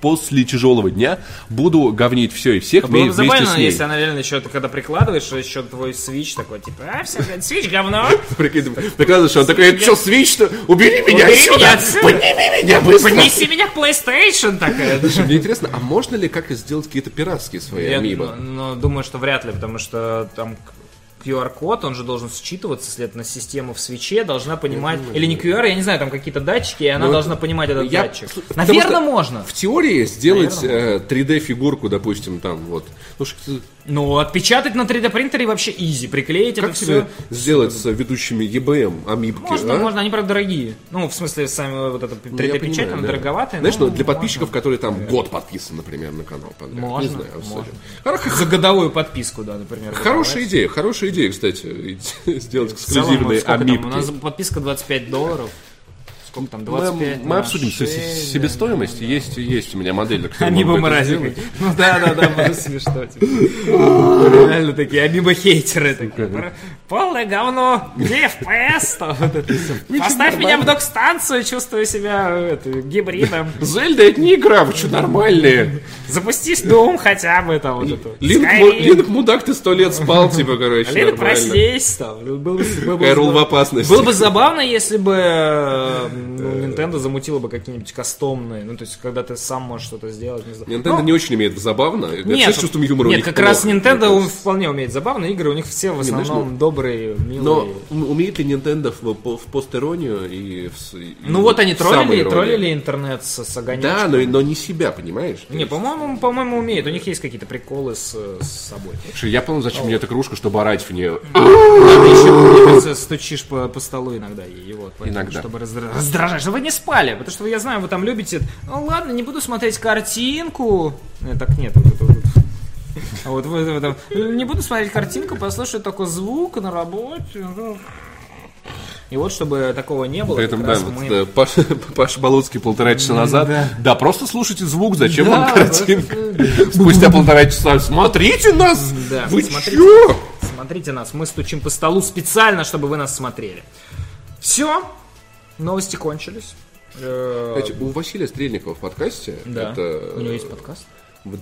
S2: после тяжелого дня буду говнить все и всех
S1: бы
S2: вместе
S1: забавно,
S2: с ней.
S1: если она реально еще, когда прикладываешь, еще твой свич такой, типа, а, все, блядь, свич говно. (laughs)
S2: Прикинь, Докладываешь, что он такой, это что, свич что? Убери меня отсюда! Подними меня быстро!
S1: Поднеси меня к PlayStation такая. (laughs)
S2: Мне интересно, а можно ли как-то сделать какие-то пиратские свои амибо?
S1: ну, думаю, что вряд ли, потому что там QR-код, он же должен считываться, следовательно, система в свече должна понимать, или не QR, я не знаю, там какие-то датчики, и она
S2: Ну,
S1: должна понимать этот
S2: я-
S1: датчик.
S2: потому
S1: Наверное, можно.
S2: В теории сделать
S1: Наверное,
S2: э, 3D-фигурку, допустим, там вот. Ну, что-
S1: Ну, отпечатать на 3D принтере вообще изи, приклеить
S2: как
S1: это все.
S2: сделать с ведущими EBM амибки?
S1: Можно,
S2: а?
S1: можно, они, правда, дорогие. Ну, в смысле, сами вот эта
S2: Ну, я
S1: 3D-печать,
S2: понимаю,
S1: она
S2: да.
S1: дороговатая.
S2: Знаешь,
S1: ну,
S2: ну, для
S1: можно.
S2: подписчиков, которые там год подписаны, например, на канал. подряд. Не
S1: Можно,
S2: знаю,
S1: можно.
S2: Хоро-
S1: За годовую подписку, да, например.
S2: Хорошая идея, хорошая идея, кстати, (laughs) сделать
S1: целом,
S2: эксклюзивные амибки.
S1: У нас подписка 25 долларов. Сколько там?
S2: Мы,
S1: 25
S2: мы
S1: на
S2: обсудим се-
S1: 6,
S2: себестоимость. Есть, есть у меня модель, которую это
S1: мразик.
S2: сделать. (laughs)
S1: Ну да, да, да, было смешно. типа. Реально такие амиба хейтеры. такие. Полное говно. Где FPS? Это. (laughs) Поставь меня в док-станцию, чувствую себя это, гибридом. (laughs)
S2: Зельда это не игра, вы что, нормальные?
S1: Запустись Doom хотя бы там вот эту.
S2: Линк, мудак, ты сто лет спал, типа, короче,
S1: Линк, проснись там. Был бы- бы
S2: в опасности.
S1: Было бы забавно, если бы э, ну, Nintendo замутила бы какие-нибудь кастомные, ну, то есть, когда ты сам можешь что-то сделать, не знаю.
S2: Nintendo
S1: Ну,
S2: не очень умеет в забавно.
S1: нет,
S2: с чувством юмора у
S1: нет,
S2: них
S1: как раз Nintendo он вполне умеет забавные игры, у них все в
S2: знаешь,
S1: основном добрые, милые.
S2: Но ум- умеет ли Nintendo в, в постеронию и в, с- и
S1: ну вот они троллили, троллили интернет с, с огонечком.
S2: Да, но, но не себя, понимаешь?
S1: Не, по-моему, по-моему, умеет. У них есть какие-то приколы с, с собой.
S2: Слушай, я понял, зачем мне эта кружка, чтобы орать в нее.
S1: Ты еще, кажется, стучишь по, по столу иногда ей, вот, поэтому,
S2: Иногда.
S1: чтобы раздра- раздражать, чтобы вы не спали, потому что я знаю, вы там любите, ну ладно, не буду смотреть картинку, Э, так нет, вот это вот. А вот вы, вы там, не буду смотреть картинку, послушаю только звук на работе. И вот, чтобы такого не было,
S2: При этом, да, вот,
S1: мы-
S2: да, Паша, (laughs) Паша Болоцкий полтора часа назад. Да. просто слушайте звук, зачем
S1: Да,
S2: вам картинка? Спустя полтора часа. Смотрите нас!
S1: Да,
S2: Вы
S1: смотрите.
S2: чё?
S1: Смотрите нас, мы стучим по столу специально, чтобы вы нас смотрели. Все, новости кончились.
S2: Кстати, у Василия Стрельникова в подкасте,
S1: Да.
S2: это,
S1: У него есть подкаст.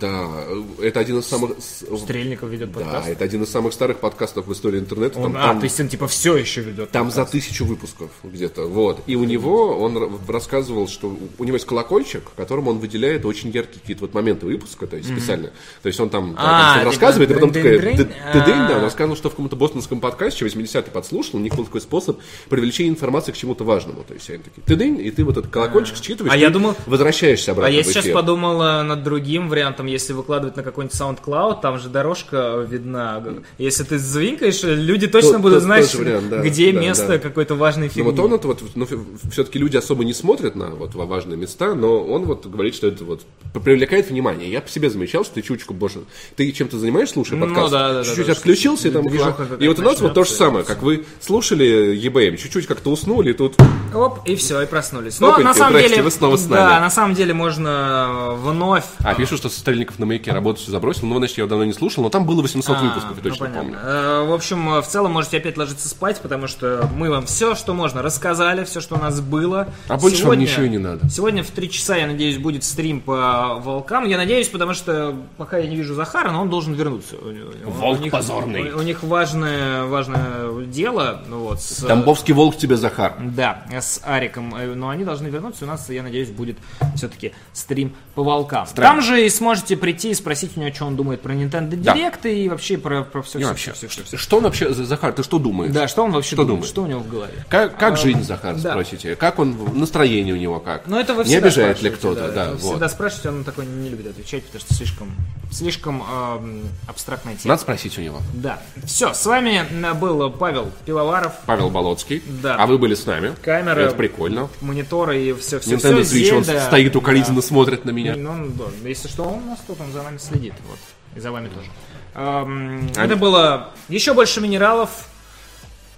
S2: Да, это один из самых...
S1: Стрельников ведет
S2: Да,
S1: подкаст.
S2: это один из самых старых подкастов в истории интернета.
S1: Он-
S2: Там,
S1: а,
S2: там-
S1: то есть он типа все еще ведет.
S2: там за тысячу выпусков где-то, вот. И у него, он рассказывал, что у него есть колокольчик, которому он выделяет очень яркие какие-то вот моменты выпуска, то есть специально. То есть он там,
S1: А,
S2: там рассказывает, и потом такая, да,
S1: А.
S2: он рассказывал, что в каком-то бостонском подкасте 80-й подслушал, у них был такой способ привлечения информации к чему-то важному. То есть они такие, ты и ты вот этот колокольчик считываешь,
S1: А я думал-
S2: возвращаешься обратно
S1: А я сейчас подумал э, над другим вариантом, если выкладывать на какой-нибудь SoundCloud, там же дорожка видна. Если ты звинкаешь, люди точно
S2: То-
S1: будут
S2: то-
S1: знать,
S2: вариант, да,
S1: где
S2: да,
S1: место
S2: да.
S1: какой-то важной
S2: Ну
S1: фигни.
S2: вот он это вот, ну, все-таки люди особо не смотрят на вот во важные места, но он вот говорит, что это вот привлекает внимание. Я по себе замечал, что ты чуточку больше, ты чем-то занимаешься, слушая
S1: Ну,
S2: подкаст,
S1: да, да, да,
S2: чуть-чуть
S1: да,
S2: отключился, и там,
S1: какая-то
S2: и вот у нас вот то же самое, как вы слушали EBM, чуть-чуть как-то уснули, и тут
S1: Оп, и все, и проснулись. Но на самом деле,
S2: вы снова с
S1: да,
S2: нами.
S1: на самом деле можно вновь
S2: А, пишут, что Стрельников на маяке работу все забросил. Ну, значит, я его давно не слушал, но там было 800 выпусков, я
S1: ну,
S2: точно
S1: понятно.
S2: помню.
S1: Э, В общем, э, в целом можете опять ложиться спать, потому что мы вам все, что можно, рассказали, все, что у нас было.
S2: А больше вам ничего и не надо.
S1: Сегодня в 3 часа, я надеюсь, будет стрим по волкам. Я надеюсь, потому что пока я не вижу Захара, но он должен вернуться.
S2: Волк
S1: у них-
S2: позорный.
S1: У, у них важное, важное дело. Ну, вот, с,
S2: Тамбовский волк тебе, Захар.
S1: да, с Ариком. Э, Но они должны вернуться. У нас, я надеюсь, будет все-таки стрим по волкам. Там же и сможете прийти и спросить у него, что он думает про Nintendo
S2: Да.
S1: Direct и вообще про, про все, все,
S2: вообще,
S1: все, все,
S2: что- что он вообще, Захар, ты что думаешь?
S1: Да, что он вообще
S2: Что
S1: думает,
S2: думает?
S1: что у него в голове.
S2: Как, как жизнь, Захар,
S1: да.
S2: спросите? Как он, настроение у него как?
S1: Но это вы
S2: Не обижает ли кто-то? Да,
S1: Вы
S2: вот.
S1: всегда спрашиваете, он такой не любит отвечать, потому что слишком, слишком эм, абстрактная тема.
S2: Надо спросить у него.
S1: Да. Все, с вами был Павел Пивоваров,
S2: Павел Болоцкий.
S1: Да.
S2: А вы были с нами.
S1: Камера.
S2: Это прикольно.
S1: мониторы и все, все,
S2: Nintendo
S1: все.
S2: Switch, он стоит укоризненно, смотрит на меня.
S1: Ну, да, если что, он у нас тут, он за нами следит. Вот. И за вами тоже. Эм,
S2: А-
S1: Это было еще больше минералов.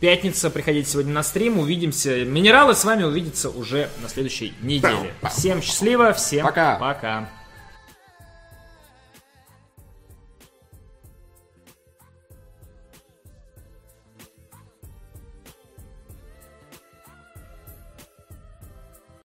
S1: Пятница, приходите сегодня на стрим, увидимся. Минералы с вами увидятся уже на следующей неделе. Всем счастливо, всем
S2: Пока.
S1: пока.